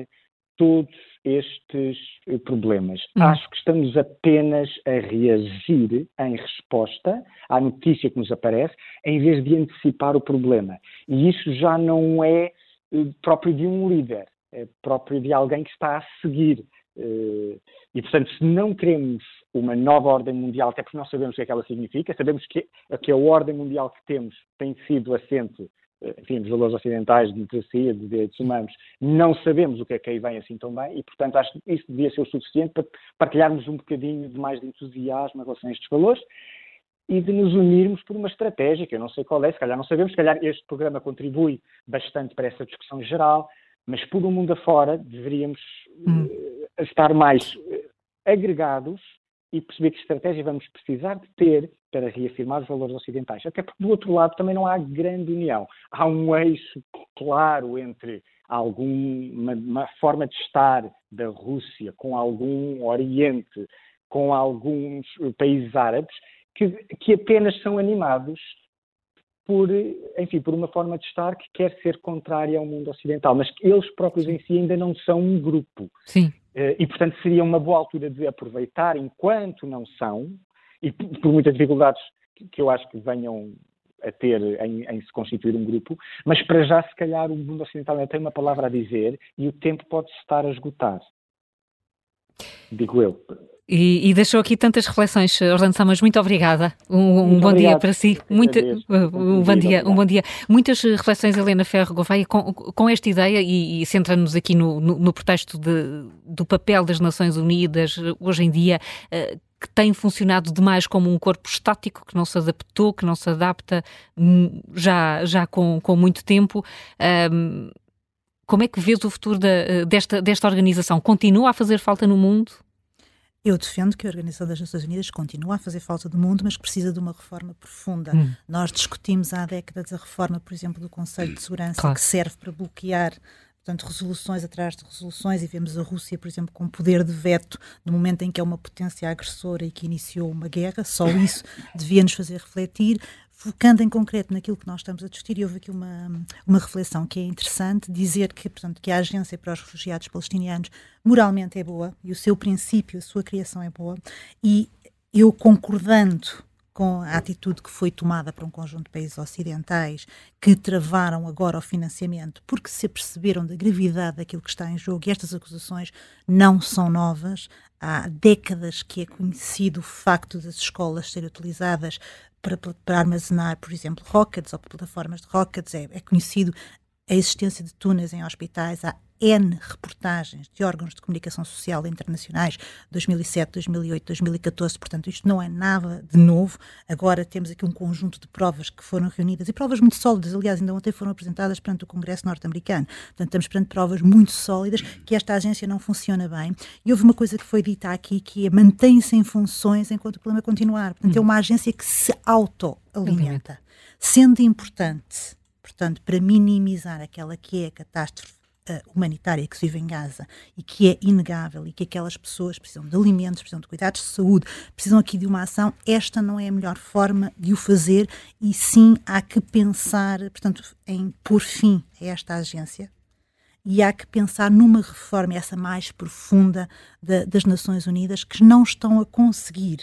todos estes eh, problemas. Hum. Acho que estamos apenas a reagir em resposta à notícia que nos aparece, em vez de antecipar o problema. E isso já não é eh, próprio de um líder, é próprio de alguém que está a seguir. Eh, e, portanto, se não queremos uma nova ordem mundial, até porque nós sabemos o que é que ela significa, sabemos que, que a ordem mundial que temos tem sido assento enfim, dos valores ocidentais, de democracia, de direitos humanos, não sabemos o que é que aí vem assim tão bem e, portanto, acho que isso devia ser o suficiente para partilharmos um bocadinho de mais de entusiasmo em relação a estes valores e de nos unirmos por uma estratégia, que eu não sei qual é, se calhar não sabemos, se calhar este programa contribui bastante para essa discussão geral, mas por um mundo afora deveríamos hum. uh, estar mais uh, agregados e perceber que estratégia vamos precisar de ter para reafirmar os valores ocidentais. Até porque, do outro lado, também não há grande união. Há um eixo claro entre alguma uma forma de estar da Rússia com algum Oriente, com alguns países árabes, que, que apenas são animados por, enfim, por uma forma de estar que quer ser contrária ao mundo ocidental, mas que eles próprios em si ainda não são um grupo. Sim. Eh, e, portanto, seria uma boa altura de aproveitar enquanto não são, e por muitas dificuldades que eu acho que venham a ter em, em, se constituir um grupo, mas para já, se calhar, o mundo ocidental ainda tem uma palavra a dizer e o tempo pode estar a esgotar. Digo eu. E, e, deixou aqui tantas reflexões, Orlando Samas, muito obrigada. Um, um bom dia para si. Muito, um, bom dia, um bom dia. Muitas reflexões, Helena Ferro Gouveia, com, com esta ideia e, e centrando-nos aqui no, no, no pretexto de, do papel das Nações Unidas hoje em dia, uh, que tem funcionado demais como um corpo estático, que não se adaptou, que não se adapta hum, já, já com, com muito tempo. Um, como é que vês o futuro da, desta, desta organização? Continua a fazer falta no mundo? Eu defendo que a Organização das Nações Unidas continua a fazer falta do mundo, mas precisa de uma reforma profunda. Hum. Nós discutimos há décadas a reforma, por exemplo, do Conselho de Segurança, claro. que serve para bloquear portanto, resoluções atrás de resoluções, e vemos a Rússia, por exemplo, com poder de veto no momento em que é uma potência agressora e que iniciou uma guerra, só isso devia nos fazer refletir focando em concreto naquilo que nós estamos a discutir, e houve aqui uma, uma reflexão que é interessante, dizer que, portanto, que a agência para os refugiados palestinianos moralmente é boa, e o seu princípio, a sua criação é boa, e eu concordando com a atitude que foi tomada por um conjunto de países ocidentais que travaram agora o financiamento porque se aperceberam da gravidade daquilo que está em jogo e estas acusações não são novas. Há décadas que é conhecido o facto das escolas serem utilizadas para, para armazenar, por exemplo, rockets ou plataformas de rockets, é, é conhecido a existência de túneis em hospitais há N reportagens de órgãos de comunicação social internacionais, 2007, 2008, 2014, portanto, isto não é nada de novo. Agora temos aqui um conjunto de provas que foram reunidas e provas muito sólidas, aliás, ainda ontem foram apresentadas perante o Congresso norte-americano. Portanto, estamos perante provas muito sólidas que esta agência não funciona bem. E houve uma coisa que foi dita aqui que é mantém-se em funções enquanto o problema continuar. Portanto, é uma agência que se auto-alimenta, sendo importante portanto, para minimizar aquela que é a catástrofe uh, humanitária que se vive em Gaza e que é inegável e que aquelas pessoas precisam de alimentos, precisam de cuidados de saúde, precisam aqui de uma ação, esta não é a melhor forma de o fazer e sim há que pensar, portanto, em pôr fim a esta agência e há que pensar numa reforma, essa mais profunda da, das Nações Unidas, que não estão a conseguir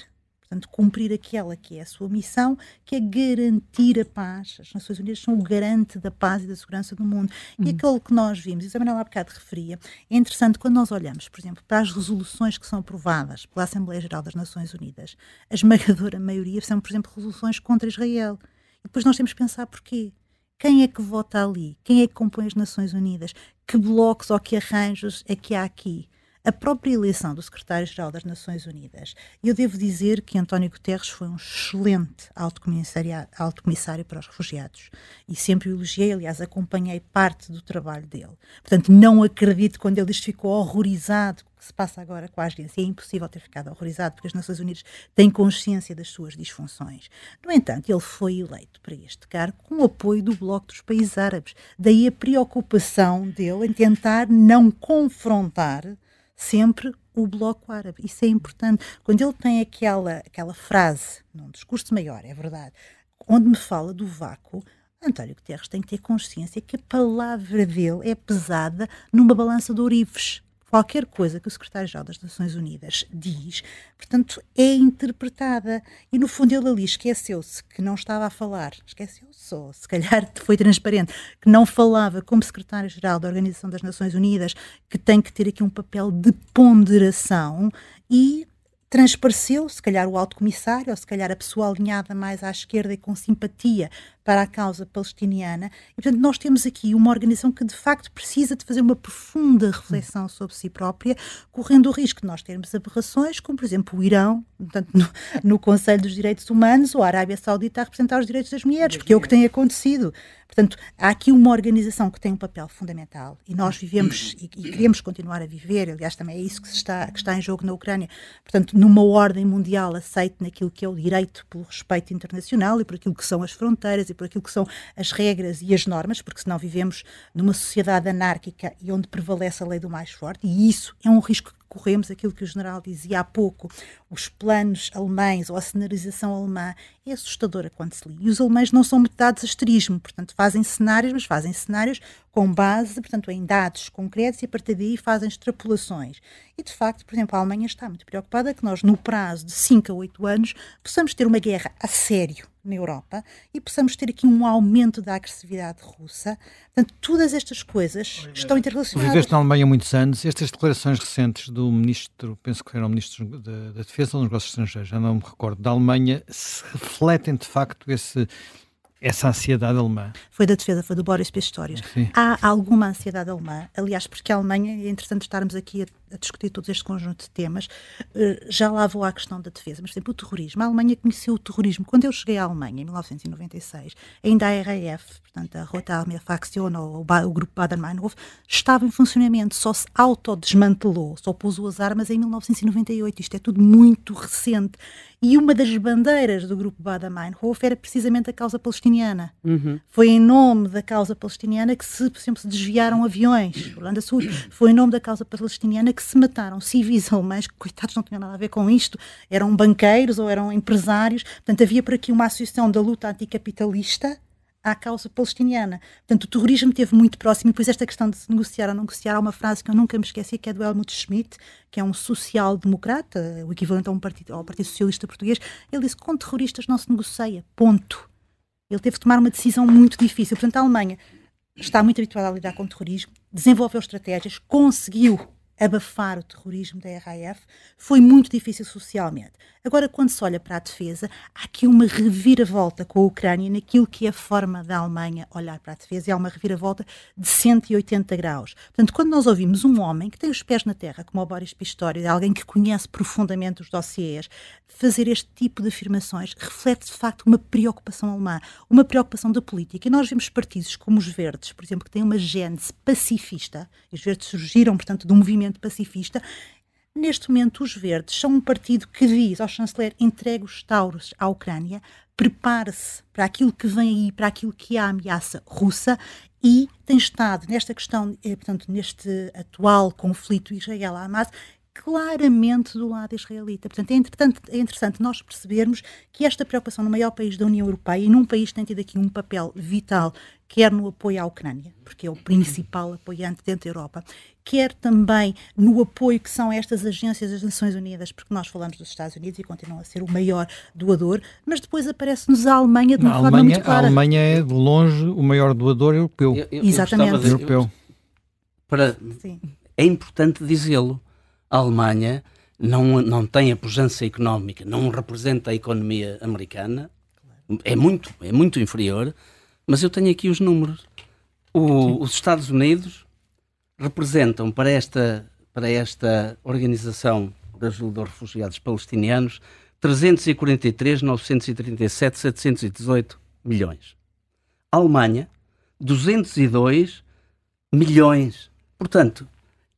Portanto, cumprir aquela que é a sua missão, que é garantir a paz. As Nações Unidas são o garante da paz e da segurança do mundo. Uhum. E aquilo que nós vimos, e a Manuela há bocado referia, é interessante quando nós olhamos, por exemplo, para as resoluções que são aprovadas pela Assembleia Geral das Nações Unidas, a esmagadora maioria são, por exemplo, resoluções contra Israel. E depois nós temos que pensar porquê. Quem é que vota ali? Quem é que compõe as Nações Unidas? Que blocos ou que arranjos é que há aqui? A própria eleição do secretário-geral das Nações Unidas. Eu devo dizer que António Guterres foi um excelente alto comissário para os refugiados e sempre o elogiei, aliás, acompanhei parte do trabalho dele. Portanto, não acredito quando ele diz que ficou horrorizado que se passa agora com a agência. É impossível ter ficado horrorizado porque as Nações Unidas têm consciência das suas disfunções. No entanto, ele foi eleito para este cargo com o apoio do Bloco dos Países Árabes. Daí a preocupação dele em tentar não confrontar sempre o Bloco Árabe. Isso é importante. Quando ele tem aquela, aquela frase, num discurso maior, é verdade, onde me fala do vácuo, António Guterres tem que ter consciência que a palavra dele é pesada numa balança de ourives qualquer coisa que o secretário-geral das Nações Unidas diz, portanto, é interpretada. E, no fundo, ele ali esqueceu-se que não estava a falar, esqueceu-se, ou se calhar foi transparente, que não falava como secretário-geral da Organização das Nações Unidas, que tem que ter aqui um papel de ponderação e transpareceu, se calhar o alto comissário, ou se calhar a pessoa alinhada mais à esquerda e com simpatia para a causa palestiniana. E, portanto, nós temos aqui uma organização que, de facto, precisa de fazer uma profunda reflexão sobre si própria, correndo o risco de nós termos aberrações, como, por exemplo, o Irão, portanto, no, no Conselho dos Direitos Humanos, ou a Arábia Saudita a representar os direitos das mulheres, porque é o que tem acontecido. Portanto, há aqui uma organização que tem um papel fundamental e nós vivemos e, e, queremos continuar a viver, aliás, também é isso que, está, que está em jogo na Ucrânia, portanto, numa ordem mundial aceite naquilo que é o direito pelo respeito internacional e por aquilo que são as fronteiras e por aquilo que são as regras e as normas, porque senão vivemos numa sociedade anárquica e onde prevalece a lei do mais forte, e isso é um risco que corremos, aquilo que o general dizia há pouco, os planos alemães ou a cenarização alemã é assustadora quando se lê. E os alemães não são metade de asterismo, portanto fazem cenários, mas fazem cenários com base, portanto, em dados concretos e a partir daí fazem extrapolações. E, de facto, por exemplo, a Alemanha está muito preocupada que nós, no prazo de 5 a 8 anos, possamos ter uma guerra a sério na Europa e possamos ter aqui um aumento da agressividade russa. Portanto, todas estas coisas estão interrelacionadas. Viveste na Alemanha há muitos anos. Estas declarações recentes do ministro, penso que era o ministro da, da Defesa ou dos Negócios Estrangeiros, já não me recordo, da Alemanha, se refletem de facto esse essa ansiedade alemã? Foi da defesa, foi do Boris Pistorius. Há alguma ansiedade alemã, aliás, porque a Alemanha, é interessante estarmos aqui a a discutir todo este conjunto de temas, eh, já lá vou à questão da defesa. Mas, por exemplo, o terrorismo. A Alemanha conheceu o terrorismo. Quando eu cheguei à Alemanha, em 1996, ainda a RAF, portanto, a Rote Armee Fraktion, ou o grupo Baden-Meinhof, estava em funcionamento, só se autodesmantelou, só pousou as armas em 1998. Isto é tudo muito recente. E uma das bandeiras do grupo Baden-Meinhof era precisamente a causa palestiniana. Uhum. Foi em nome da causa palestiniana que se, por exemplo, se desviaram aviões. Holanda Sul. Foi em nome da causa palestiniana que que se mataram civis alemães, que coitados não tinham nada a ver com isto, eram banqueiros ou eram empresários. Portanto, havia por aqui uma associação da luta anticapitalista à causa palestiniana. Portanto, o terrorismo esteve muito próximo. E depois, esta questão de se negociar ou não negociar, há uma frase que eu nunca me esqueci, que é do Helmut Schmidt, que é um social-democrata, o equivalente a um partido, ao Partido Socialista Português. Ele disse que com terroristas não se negocia. Ponto. Ele teve que tomar uma decisão muito difícil. Portanto, a Alemanha está muito habituada a lidar com terrorismo, desenvolveu estratégias, conseguiu abafar o terrorismo da RAF, foi muito difícil socialmente. Agora, quando se olha para a defesa, há aqui uma reviravolta com a Ucrânia naquilo que é a forma da Alemanha olhar para a defesa, e há uma reviravolta de 180 graus. Portanto, quando nós ouvimos um homem que tem os pés na terra, como o Boris Pistorius, alguém que conhece profundamente os dossiês, fazer este tipo de afirmações reflete, de facto, uma preocupação alemã, uma preocupação da política. E nós vemos partidos como os Verdes, por exemplo, que têm uma gênese pacifista, e os Verdes surgiram, portanto, de um movimento pacifista, Neste momento, os Verdes são um partido que diz ao chanceler entregue os Tauros à Ucrânia, prepare-se para aquilo que vem aí, para aquilo que é a ameaça russa e tem estado nesta questão, eh, portanto, neste atual conflito Israel-Hamas, claramente do lado israelita. Portanto, é, é interessante nós percebermos que esta preocupação no maior país da União Europeia e num país que tem tido aqui um papel vital, quer no apoio à Ucrânia, porque é o principal apoiante dentro da Europa, quer também no apoio que são estas agências das Nações Unidas, porque nós falamos dos Estados Unidos e continuam a ser o maior doador, mas depois aparece-nos a Alemanha de uma forma Alemanha, muito clara. A Alemanha é, de longe, o maior doador europeu. Eu, eu, Exatamente. De, europeu. Para, é importante dizê-lo a Alemanha não, não tem a pujança económica, não representa a economia americana, é muito, é muito inferior, mas eu tenho aqui os números. O, os Estados Unidos representam para esta, para esta organização de ajuda aos refugiados palestinianos 343, 937, 718 milhões. A Alemanha, 202 milhões. Portanto,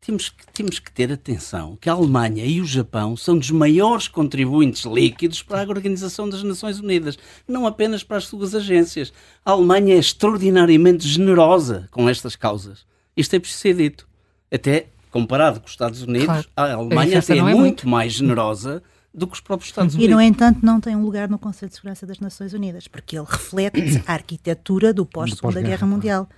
temos que, temos que ter atenção que a Alemanha e o Japão são dos maiores contribuintes líquidos para a Organização das Nações Unidas, não apenas para as suas agências. A Alemanha é extraordinariamente generosa com estas causas. Isto é preciso ser dito. Até comparado com os Estados Unidos, claro. a Alemanha é, é muito, muito mais generosa do que os próprios Estados Unidos. E, no entanto, não tem um lugar no Conselho de Segurança das Nações Unidas, porque ele reflete a arquitetura do pós-Segunda pós Guerra Mundial.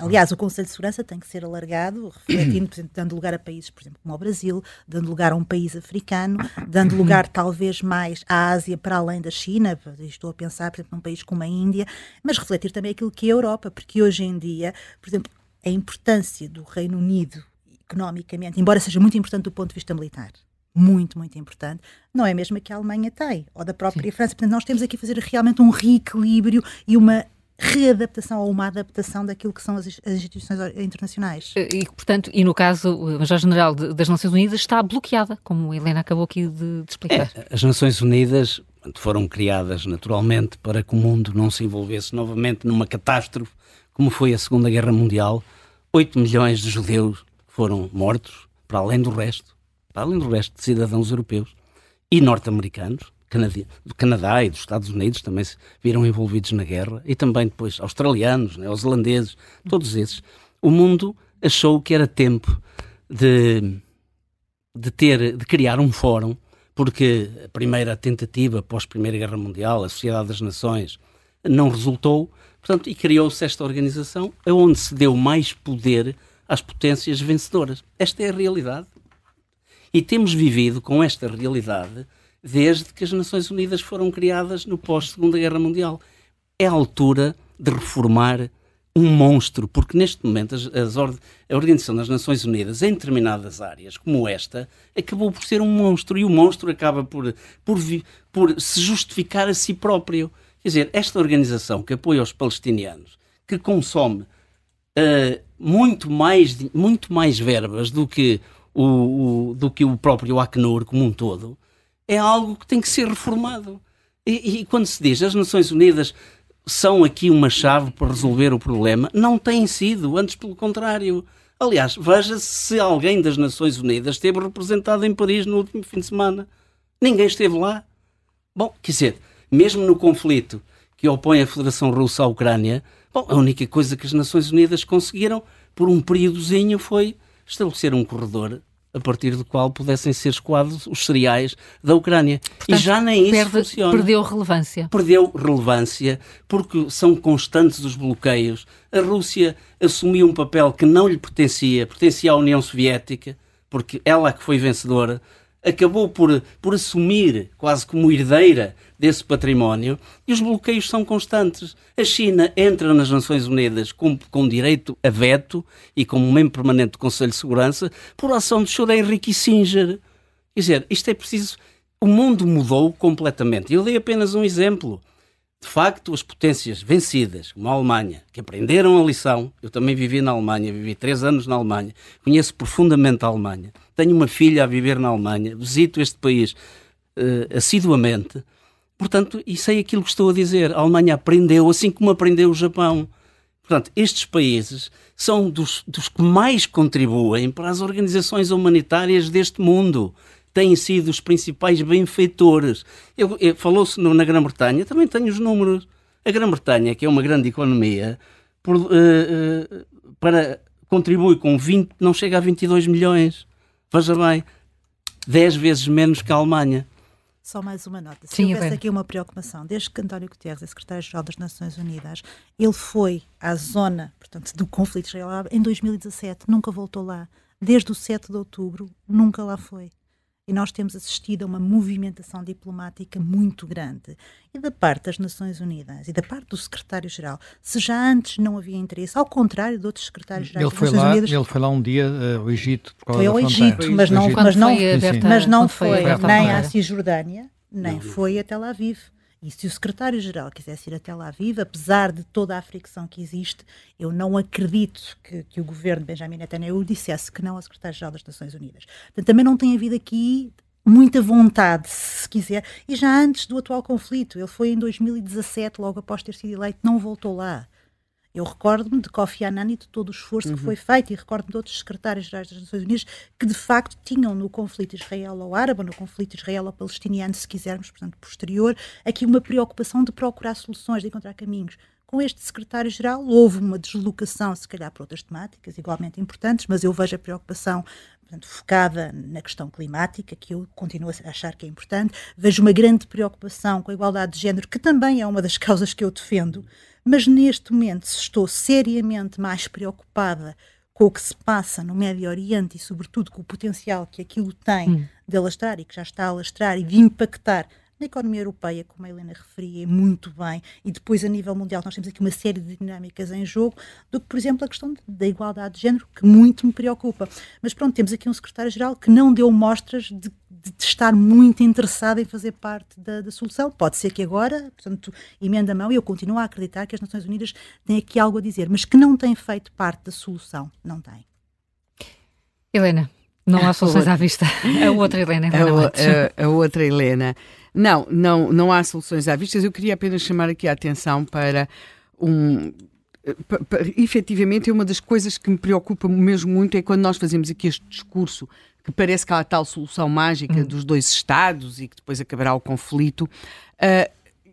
Aliás, o Conselho de Segurança tem que ser alargado, refletindo, por exemplo, dando lugar a países, por exemplo, como o Brasil, dando lugar a um país africano, dando lugar talvez mais à Ásia para além da China, estou a pensar, por exemplo, num país como a Índia, mas refletir também aquilo que é a Europa, porque hoje em dia, por exemplo, a importância do Reino Unido economicamente, embora seja muito importante do ponto de vista militar, muito, muito importante, não é mesmo que a Alemanha tem, ou da própria Sim. França. Portanto, nós temos aqui a fazer realmente um reequilíbrio e uma readaptação ou uma adaptação daquilo que são as, as instituições internacionais. E, portanto, e no caso, o Major-General das Nações Unidas está bloqueada, como a Helena acabou aqui de, de explicar. É, as Nações Unidas foram criadas naturalmente para que o mundo não se envolvesse novamente numa catástrofe como foi a Segunda Guerra Mundial. 8 milhões de judeus foram mortos, para além do resto, para além do resto de cidadãos europeus e norte-americanos do Canadá e dos Estados Unidos também se viram envolvidos na guerra, e também depois australianos, né, holandeses, todos esses. O mundo achou que era tempo de, de, ter, de criar um fórum, porque a primeira tentativa pós-Primeira Guerra Mundial, a Sociedade das Nações, não resultou, portanto, e criou-se esta organização onde se deu mais poder às potências vencedoras. Esta é a realidade. E temos vivido com esta realidade desde que as Nações Unidas foram criadas no pós-Segunda Guerra Mundial. É a altura de reformar um monstro, porque neste momento as, as a Organização das Nações Unidas, em determinadas áreas, como esta, acabou por ser um monstro e o monstro acaba por, por, por se justificar a si próprio. Quer dizer, esta organização que apoia os palestinianos, que consome uh, muito, mais, muito mais verbas do que o, o, do que o próprio Acnur como um todo, é algo que tem que ser reformado. E, e, quando se diz as Nações Unidas são aqui uma chave para resolver o problema, não tem sido, antes pelo contrário. Aliás, veja-se se alguém das Nações Unidas esteve representado em Paris no último fim de semana. Ninguém esteve lá. Bom, quer dizer, mesmo no conflito que opõe a Federação Russa à Ucrânia, bom, a única coisa que as Nações Unidas conseguiram por um períodozinho foi estabelecer um corredor a partir do qual pudessem ser escoados os cereais da Ucrânia. Portanto, e já nem isso perde, funciona. Perdeu relevância. Perdeu relevância porque são constantes os bloqueios. A Rússia assumiu um papel que não lhe pertencia, pertencia à União Soviética, porque ela é que foi vencedora. Acabou por, por assumir quase como herdeira desse património e os bloqueios são constantes. A China entra nas Nações Unidas com, com direito a veto e como membro permanente do Conselho de Segurança por ação de Sr. Henry Kissinger. Quer dizer, isto é preciso. O mundo mudou completamente. Eu dei apenas um exemplo. De facto, as potências vencidas, como a Alemanha, que aprenderam a lição, eu também vivi na Alemanha, vivi três anos na Alemanha, conheço profundamente a Alemanha, tenho uma filha a viver na Alemanha, visito este país uh, assiduamente, portanto, e sei aquilo que estou a dizer. A Alemanha aprendeu, assim como aprendeu o Japão. Portanto, estes países são dos, dos que mais contribuem para as organizações humanitárias deste mundo têm sido os principais benfeitores. Falou-se na Grã-Bretanha, também tenho os números. A Grã-Bretanha, que é uma grande economia, por, uh, uh, para, contribui com 20, não chega a 22 milhões. Veja bem, 10 vezes menos que a Alemanha. Só mais uma nota. Se Sim, houvesse bem. aqui uma preocupação, desde que António Guterres é secretário-geral das Nações Unidas, ele foi à zona, portanto, do conflito israelita em 2017, nunca voltou lá. Desde o 7 de outubro, nunca lá foi e nós temos assistido a uma movimentação diplomática muito grande. E da parte das Nações Unidas e da parte do secretário-geral, se já antes não havia interesse, ao contrário de outros secretários-gerais ele das foi Nações lá, Unidas. Ele foi lá um dia uh, ao Egito por causa Foi ao. Egito, mas não, Egito. mas não, foi aberta- mas não foi foi, nem à Cisjordânia, nem foi a Tel Aviv. E se o secretário-geral quisesse ir a Tel Aviv, apesar de toda a fricção que existe, eu não acredito que, que o governo Benjamin Netanyahu dissesse que não ao secretário-geral das Nações Unidas. Portanto, também não tem havido aqui muita vontade, se quiser, e já antes do atual conflito. Ele foi em 2017, logo após ter sido eleito, não voltou lá. Eu recordo-me de Kofi Annan e de todo o esforço que foi feito, e recordo-me de outros secretários-gerais das Nações Unidas que, de facto, tinham no conflito israelo-árabe, no conflito israelo-palestiniano, se quisermos, portanto, posterior, aqui uma preocupação de procurar soluções, de encontrar caminhos. Com este secretário-geral houve uma deslocação, se calhar, para outras temáticas igualmente importantes, mas eu vejo a preocupação portanto, focada na questão climática, que eu continuo a achar que é importante. Vejo uma grande preocupação com a igualdade de género, que também é uma das causas que eu defendo, mas neste momento, se estou seriamente mais preocupada com o que se passa no Médio Oriente e, sobretudo, com o potencial que aquilo tem de alastrar e que já está a alastrar e de impactar na economia europeia, como a Helena referia muito bem, e depois a nível mundial nós temos aqui uma série de dinâmicas em jogo, do que, por exemplo, a questão da igualdade de género, que muito me preocupa. Mas pronto, temos aqui um secretário-geral que não deu mostras de, de- estar muito interessado em fazer parte da, da solução. Pode ser que agora, portanto, emenda a mão, e eu continuo a acreditar que as Nações Unidas têm aqui algo a dizer, mas que não tem feito parte da solução. Não tem. Helena, não há soluções à vista. A outra Helena, a, Helena o- Matos. a- a outra Helena. Não, não, não há soluções à vista. Eu queria apenas chamar aqui a atenção para um. efetivamente, é uma das coisas que me preocupa mesmo muito é quando nós fazemos aqui este discurso que parece que há a tal solução mágica dos dois Estados e que depois acabará o conflito. Eu-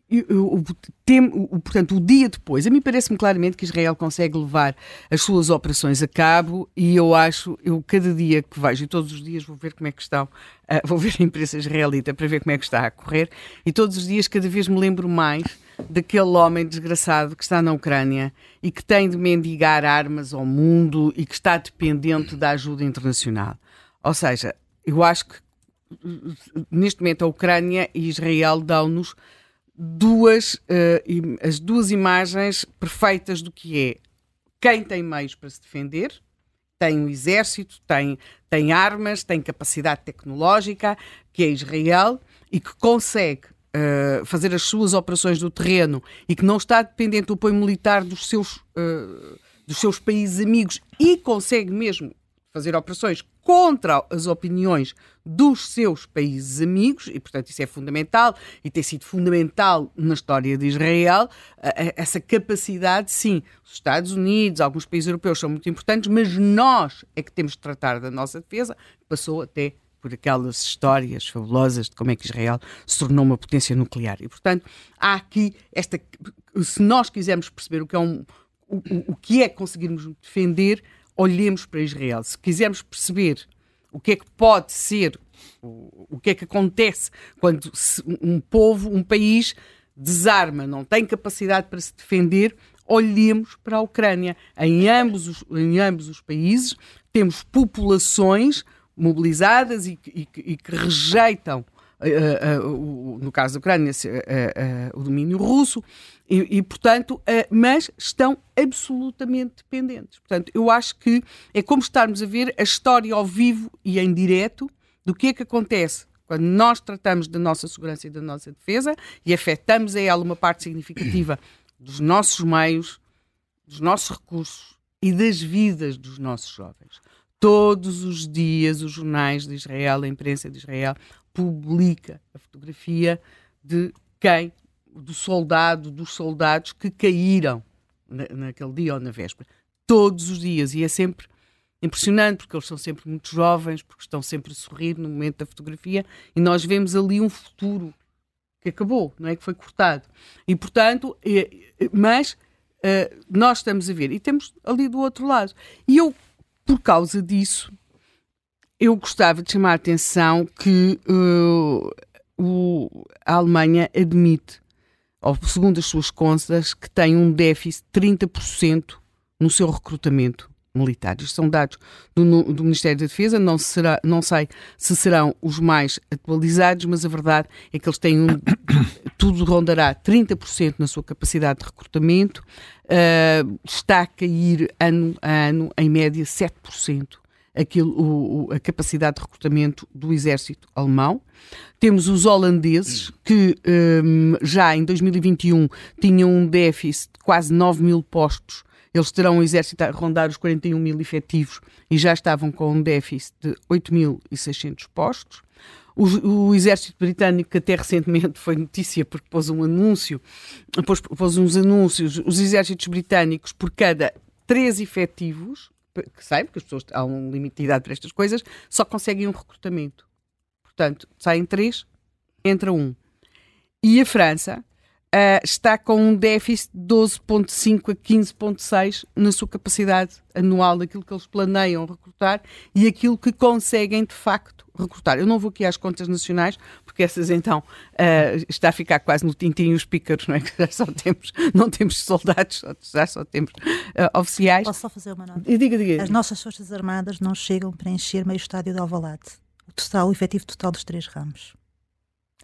o, tem- o- portanto, o dia depois, a mim parece-me claramente que Israel consegue levar as suas operações a cabo e eu acho, eu cada dia que vejo, e todos os dias vou ver como é que estão, ah, vou ver a imprensa israelita para ver como é que está a correr, e todos os dias cada vez me lembro mais daquele homem desgraçado que está na Ucrânia e que tem de mendigar armas ao mundo e que está dependente da ajuda internacional. Ou seja, eu acho que neste momento a Ucrânia e Israel dão-nos duas, im- as duas imagens perfeitas do que é. Quem tem meios para se defender, tem um exército, tem, tem armas, tem capacidade tecnológica, que é Israel, e que consegue eh, fazer as suas operações do terreno e que não está dependente do apoio militar dos seus, eh, dos seus países amigos e consegue mesmo fazer operações contra as opiniões dos seus países amigos, e portanto isso é fundamental, e tem sido fundamental na história de Israel, essa capacidade, sim, os Estados Unidos, alguns países europeus são muito importantes, mas nós é que temos de tratar da nossa defesa, passou até por aquelas histórias fabulosas de como é que Israel se tornou uma potência nuclear. E, portanto, há aqui esta. Se nós quisermos perceber o que é, um, o, o- o que é conseguirmos defender, olhemos para Israel. Se quisermos perceber o que é que pode ser, o, que é que acontece quando um povo, um país desarma, não tem capacidade para se defender, olhemos para a Ucrânia. Em ambos os, em ambos os países temos populações mobilizadas e, e, e que rejeitam Uh, uh, uh, no caso da Ucrânia, o domínio russo, e, e portanto, mas estão absolutamente dependentes. Portanto, eu acho que é como estarmos a ver a história ao vivo e em direto do que é que acontece quando nós tratamos da nossa segurança e da nossa defesa e afetamos a ela uma parte significativa dos nossos meios, dos nossos recursos e das vidas dos nossos jovens. Todos os dias os jornais de Israel, a imprensa de Israel, publica a fotografia de quem, do soldado, dos soldados que caíram na, naquele dia ou na véspera. Todos os dias. E é sempre impressionante, porque eles são sempre muito jovens, porque estão sempre a sorrir no momento da fotografia, e nós vemos ali um futuro que acabou, não é? Que foi cortado. E, portanto, mas uh, nós estamos a ver, e temos ali do outro lado. E eu, por causa disso, eu gostava de chamar a atenção que uh, o, a Alemanha admite, ou segundo as suas contas, que tem um déficit de 30% no seu recrutamento militar. Isto são dados do, do, Ministério da Defesa, não, será, não sei se serão os mais atualizados, mas a verdade é que eles têm um, tudo rondará 30% na sua capacidade de recrutamento, uh, está a cair ano a ano, em média 7% aquilo, o, a capacidade de recrutamento do exército alemão. Temos os holandeses, que um, já em 2021 tinham um déficit de quase 9 mil postos. Eles terão um exército a rondar os 41 mil efetivos e já estavam com um déficit de 8.600 postos. O, o, exército britânico, que até recentemente foi notícia porque pôs um anúncio, pôs, pôs uns anúncios, os exércitos britânicos, por cada três efetivos, que saem, porque as pessoas há um limite de idade para estas coisas, só conseguem um recrutamento. Portanto, saem três, entra um. E a França uh, está com um déficit de 12,5 a 15,6 na sua capacidade anual daquilo que eles planeiam recrutar e aquilo que conseguem de facto recrutar. Eu não vou aqui às contas nacionais, porque essas então uh, está a ficar quase no tintim os pícaros, não é? Que já só temos, não temos soldados, já só temos uh, oficiais. Posso só fazer uma nota? E diga, diga. As nossas Forças Armadas não chegam para encher meio estádio de Alvalade. O total, o efetivo total dos três ramos.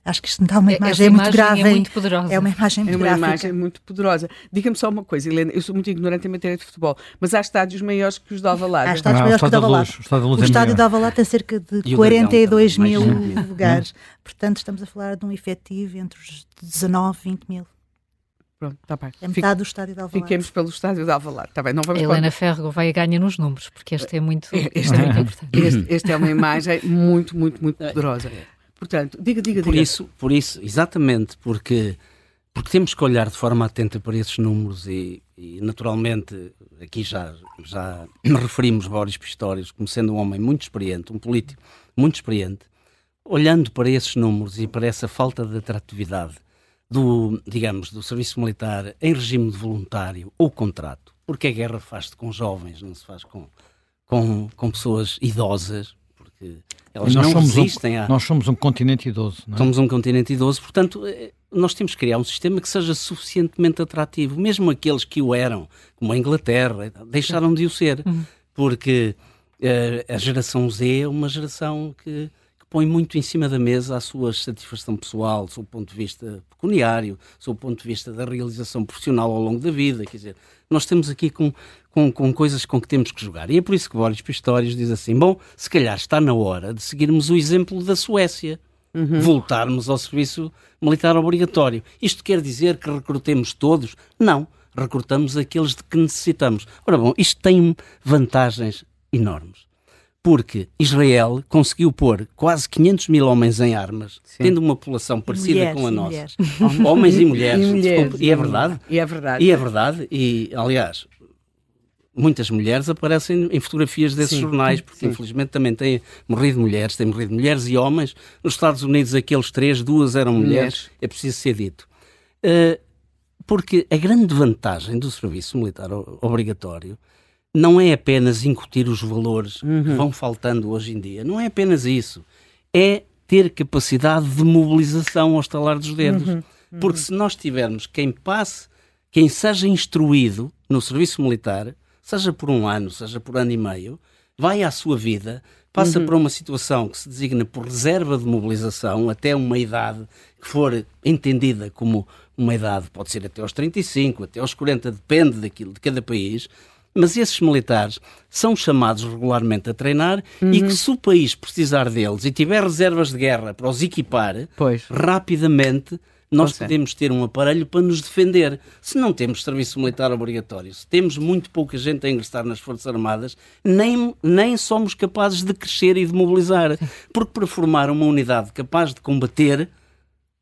Acho que isto dá uma imagem, é muito grave. É muito poderosa. É uma imagem muito É uma gráfica. imagem muito poderosa. Diga-me só uma coisa, Helena, eu sou muito ignorante em matéria de futebol, mas há estádios maiores que os de Alvalade. Há estádios Ah, o maiores que o de Alvalade. O estádio O é estádio de Alvalade tem cerca de E o 42 Dragão mil lugares. Portanto, estamos a falar de um efetivo entre os 19 e 20 mil. Pronto, está bem. É metade do estádio de Alvalade. Fiquemos pelo estádio de Alvalade. Está bem, não vamos Helena Ferro vai a ganha nos números, porque este é muito, este é muito importante. Este, este é uma imagem muito, muito, muito poderosa. Portanto, diga, diga, Por diga. isso, por isso, exatamente, porque, porque temos que olhar de forma atenta para esses números e, e, naturalmente, aqui já, já referimos Boris Pistorius como sendo um homem muito experiente, um político muito experiente, olhando para esses números e para essa falta de atratividade do, digamos, do serviço militar em regime de voluntário ou contrato, porque a guerra faz-se com jovens, não se faz com, com, com pessoas idosas, porque elas nós não somos resistem um, à... Nós somos um continente idoso, não é? Somos um continente idoso, portanto, eh, nós temos que criar um sistema que seja suficientemente atrativo. Mesmo aqueles que o eram, como a Inglaterra, deixaram de o ser, porque eh, a geração Z é uma geração que, que põe muito em cima da mesa a sua satisfação pessoal, do seu ponto de vista pecuniário, do seu ponto de vista da realização profissional ao longo da vida. Quer dizer, nós temos aqui com, com, com coisas com que temos que jogar. E é por isso que Boris Pistorius diz assim: bom, se calhar está na hora de seguirmos o exemplo da Suécia. Voltarmos ao serviço militar obrigatório. Isto quer dizer que recrutemos todos? Não. Recrutamos aqueles de que necessitamos. Ora bom, isto tem vantagens enormes. Porque Israel conseguiu pôr quase 500 mil homens em armas, tendo uma população parecida mulheres, com a nossa. mulheres. Homens e mulheres. E mulheres. E é verdade. E é verdade. E é verdade, e aliás, muitas mulheres aparecem em fotografias desses Sim, jornais, porque sim. infelizmente também têm morrido mulheres, têm morrido mulheres e homens. Nos Estados Unidos, aqueles três, duas eram mulheres, Mulheres. é preciso ser dito. Uh, porque a grande vantagem do serviço militar obrigatório não é apenas incutir os valores Uhum. que vão faltando hoje em dia, não é apenas isso. É ter capacidade de mobilização ao estalar dos dedos. Uhum. Porque se nós tivermos quem passe, quem seja instruído no serviço militar, seja por um ano, seja por ano e meio, vai à sua vida passa uhum. para uma situação que se designa por reserva de mobilização até uma idade que for entendida como uma idade, pode ser até aos 35, até aos 40, depende daquilo de cada país, mas esses militares são chamados regularmente a treinar uhum. e que se o país precisar deles e tiver reservas de guerra para os equipar, pois. rapidamente nós podemos ter um aparelho para nos defender. Se não temos serviço militar obrigatório, se temos muito pouca gente a ingressar nas Forças Armadas, nem, nem somos capazes de crescer e de mobilizar. Porque para formar uma unidade capaz de combater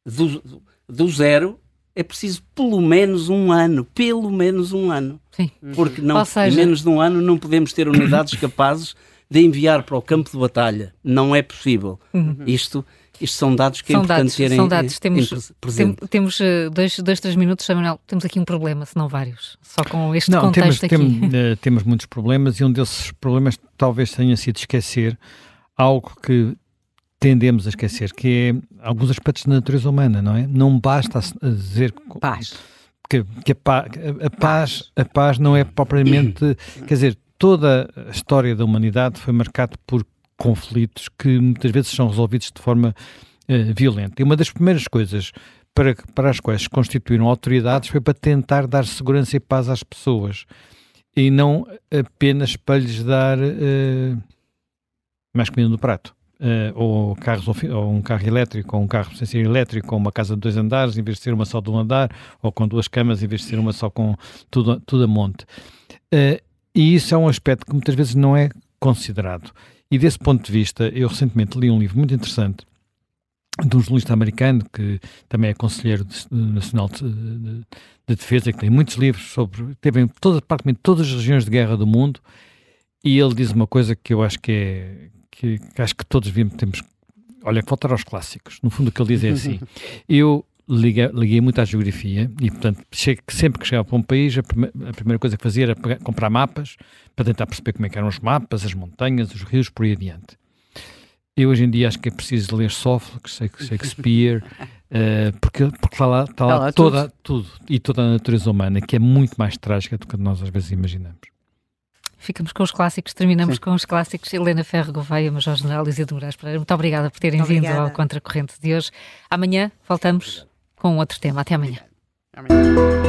do, do zero, é preciso pelo menos um ano, pelo menos um ano. Sim. Porque não, seja... em menos de um ano não podemos ter unidades capazes de enviar para o campo de batalha. Não é possível. Uhum. Isto isto são dados que é são é importante dados, terem são dados. Temos, presente. Tem, temos uh, dois, dois, três minutos, Samuel. Temos aqui um problema, se não vários. Só com este não, contexto temos, aqui. Tem, uh, temos muitos problemas e um desses problemas talvez tenha sido esquecer algo que tendemos a esquecer, que é alguns aspectos da natureza humana, não é? Não basta dizer... Paz. Que, que a, paz, a, paz, a paz não é propriamente... quer dizer, toda a história da humanidade foi marcada por conflitos que muitas vezes são resolvidos de forma uh, violenta. E uma das primeiras coisas para, para as quais se constituíram autoridades foi para tentar dar segurança e paz às pessoas e não apenas para lhes dar uh, mais comida no prato. Uh, ou, carros, ou um carro elétrico, ou um carro sem ser elétrico, ou uma casa de dois andares, em vez de ser uma só de um andar, ou com duas camas, em vez de ser uma só com tudo, tudo a monte. Uh, e isso é um aspecto que muitas vezes não é considerado. E desse ponto de vista, eu recentemente li um livro muito interessante de um jornalista americano que também é conselheiro de, de, nacional de, de, defesa, que tem muitos livros sobre, teve em toda, praticamente todas as regiões de guerra do mundo, e ele diz uma coisa que eu acho que é, que, que acho que todos vimos, temos, olha, que voltar aos clássicos. No fundo o que ele diz é assim, eu liguei, liguei muito à geografia e, portanto, sempre que chegava para um país, a, prime a primeira coisa que fazia era pegar, comprar mapas para tentar perceber como é que eram os mapas, as montanhas, os rios, por aí adiante. Eu hoje em dia acho que é preciso ler Sófocles, Shakespeare, uh, porque, porque lá está lá, lá toda, tudo. tudo e toda a natureza humana, que é muito mais trágica do que nós às vezes imaginamos. Ficamos com os clássicos, terminamos Sim. com os clássicos. Helena Ferro Gouveia, Major General e Zé Moraes Pereira, muito obrigada por terem vindo ao Contracorrente de hoje. Amanhã voltamos com outro tema. Até amanhã. Amanhã.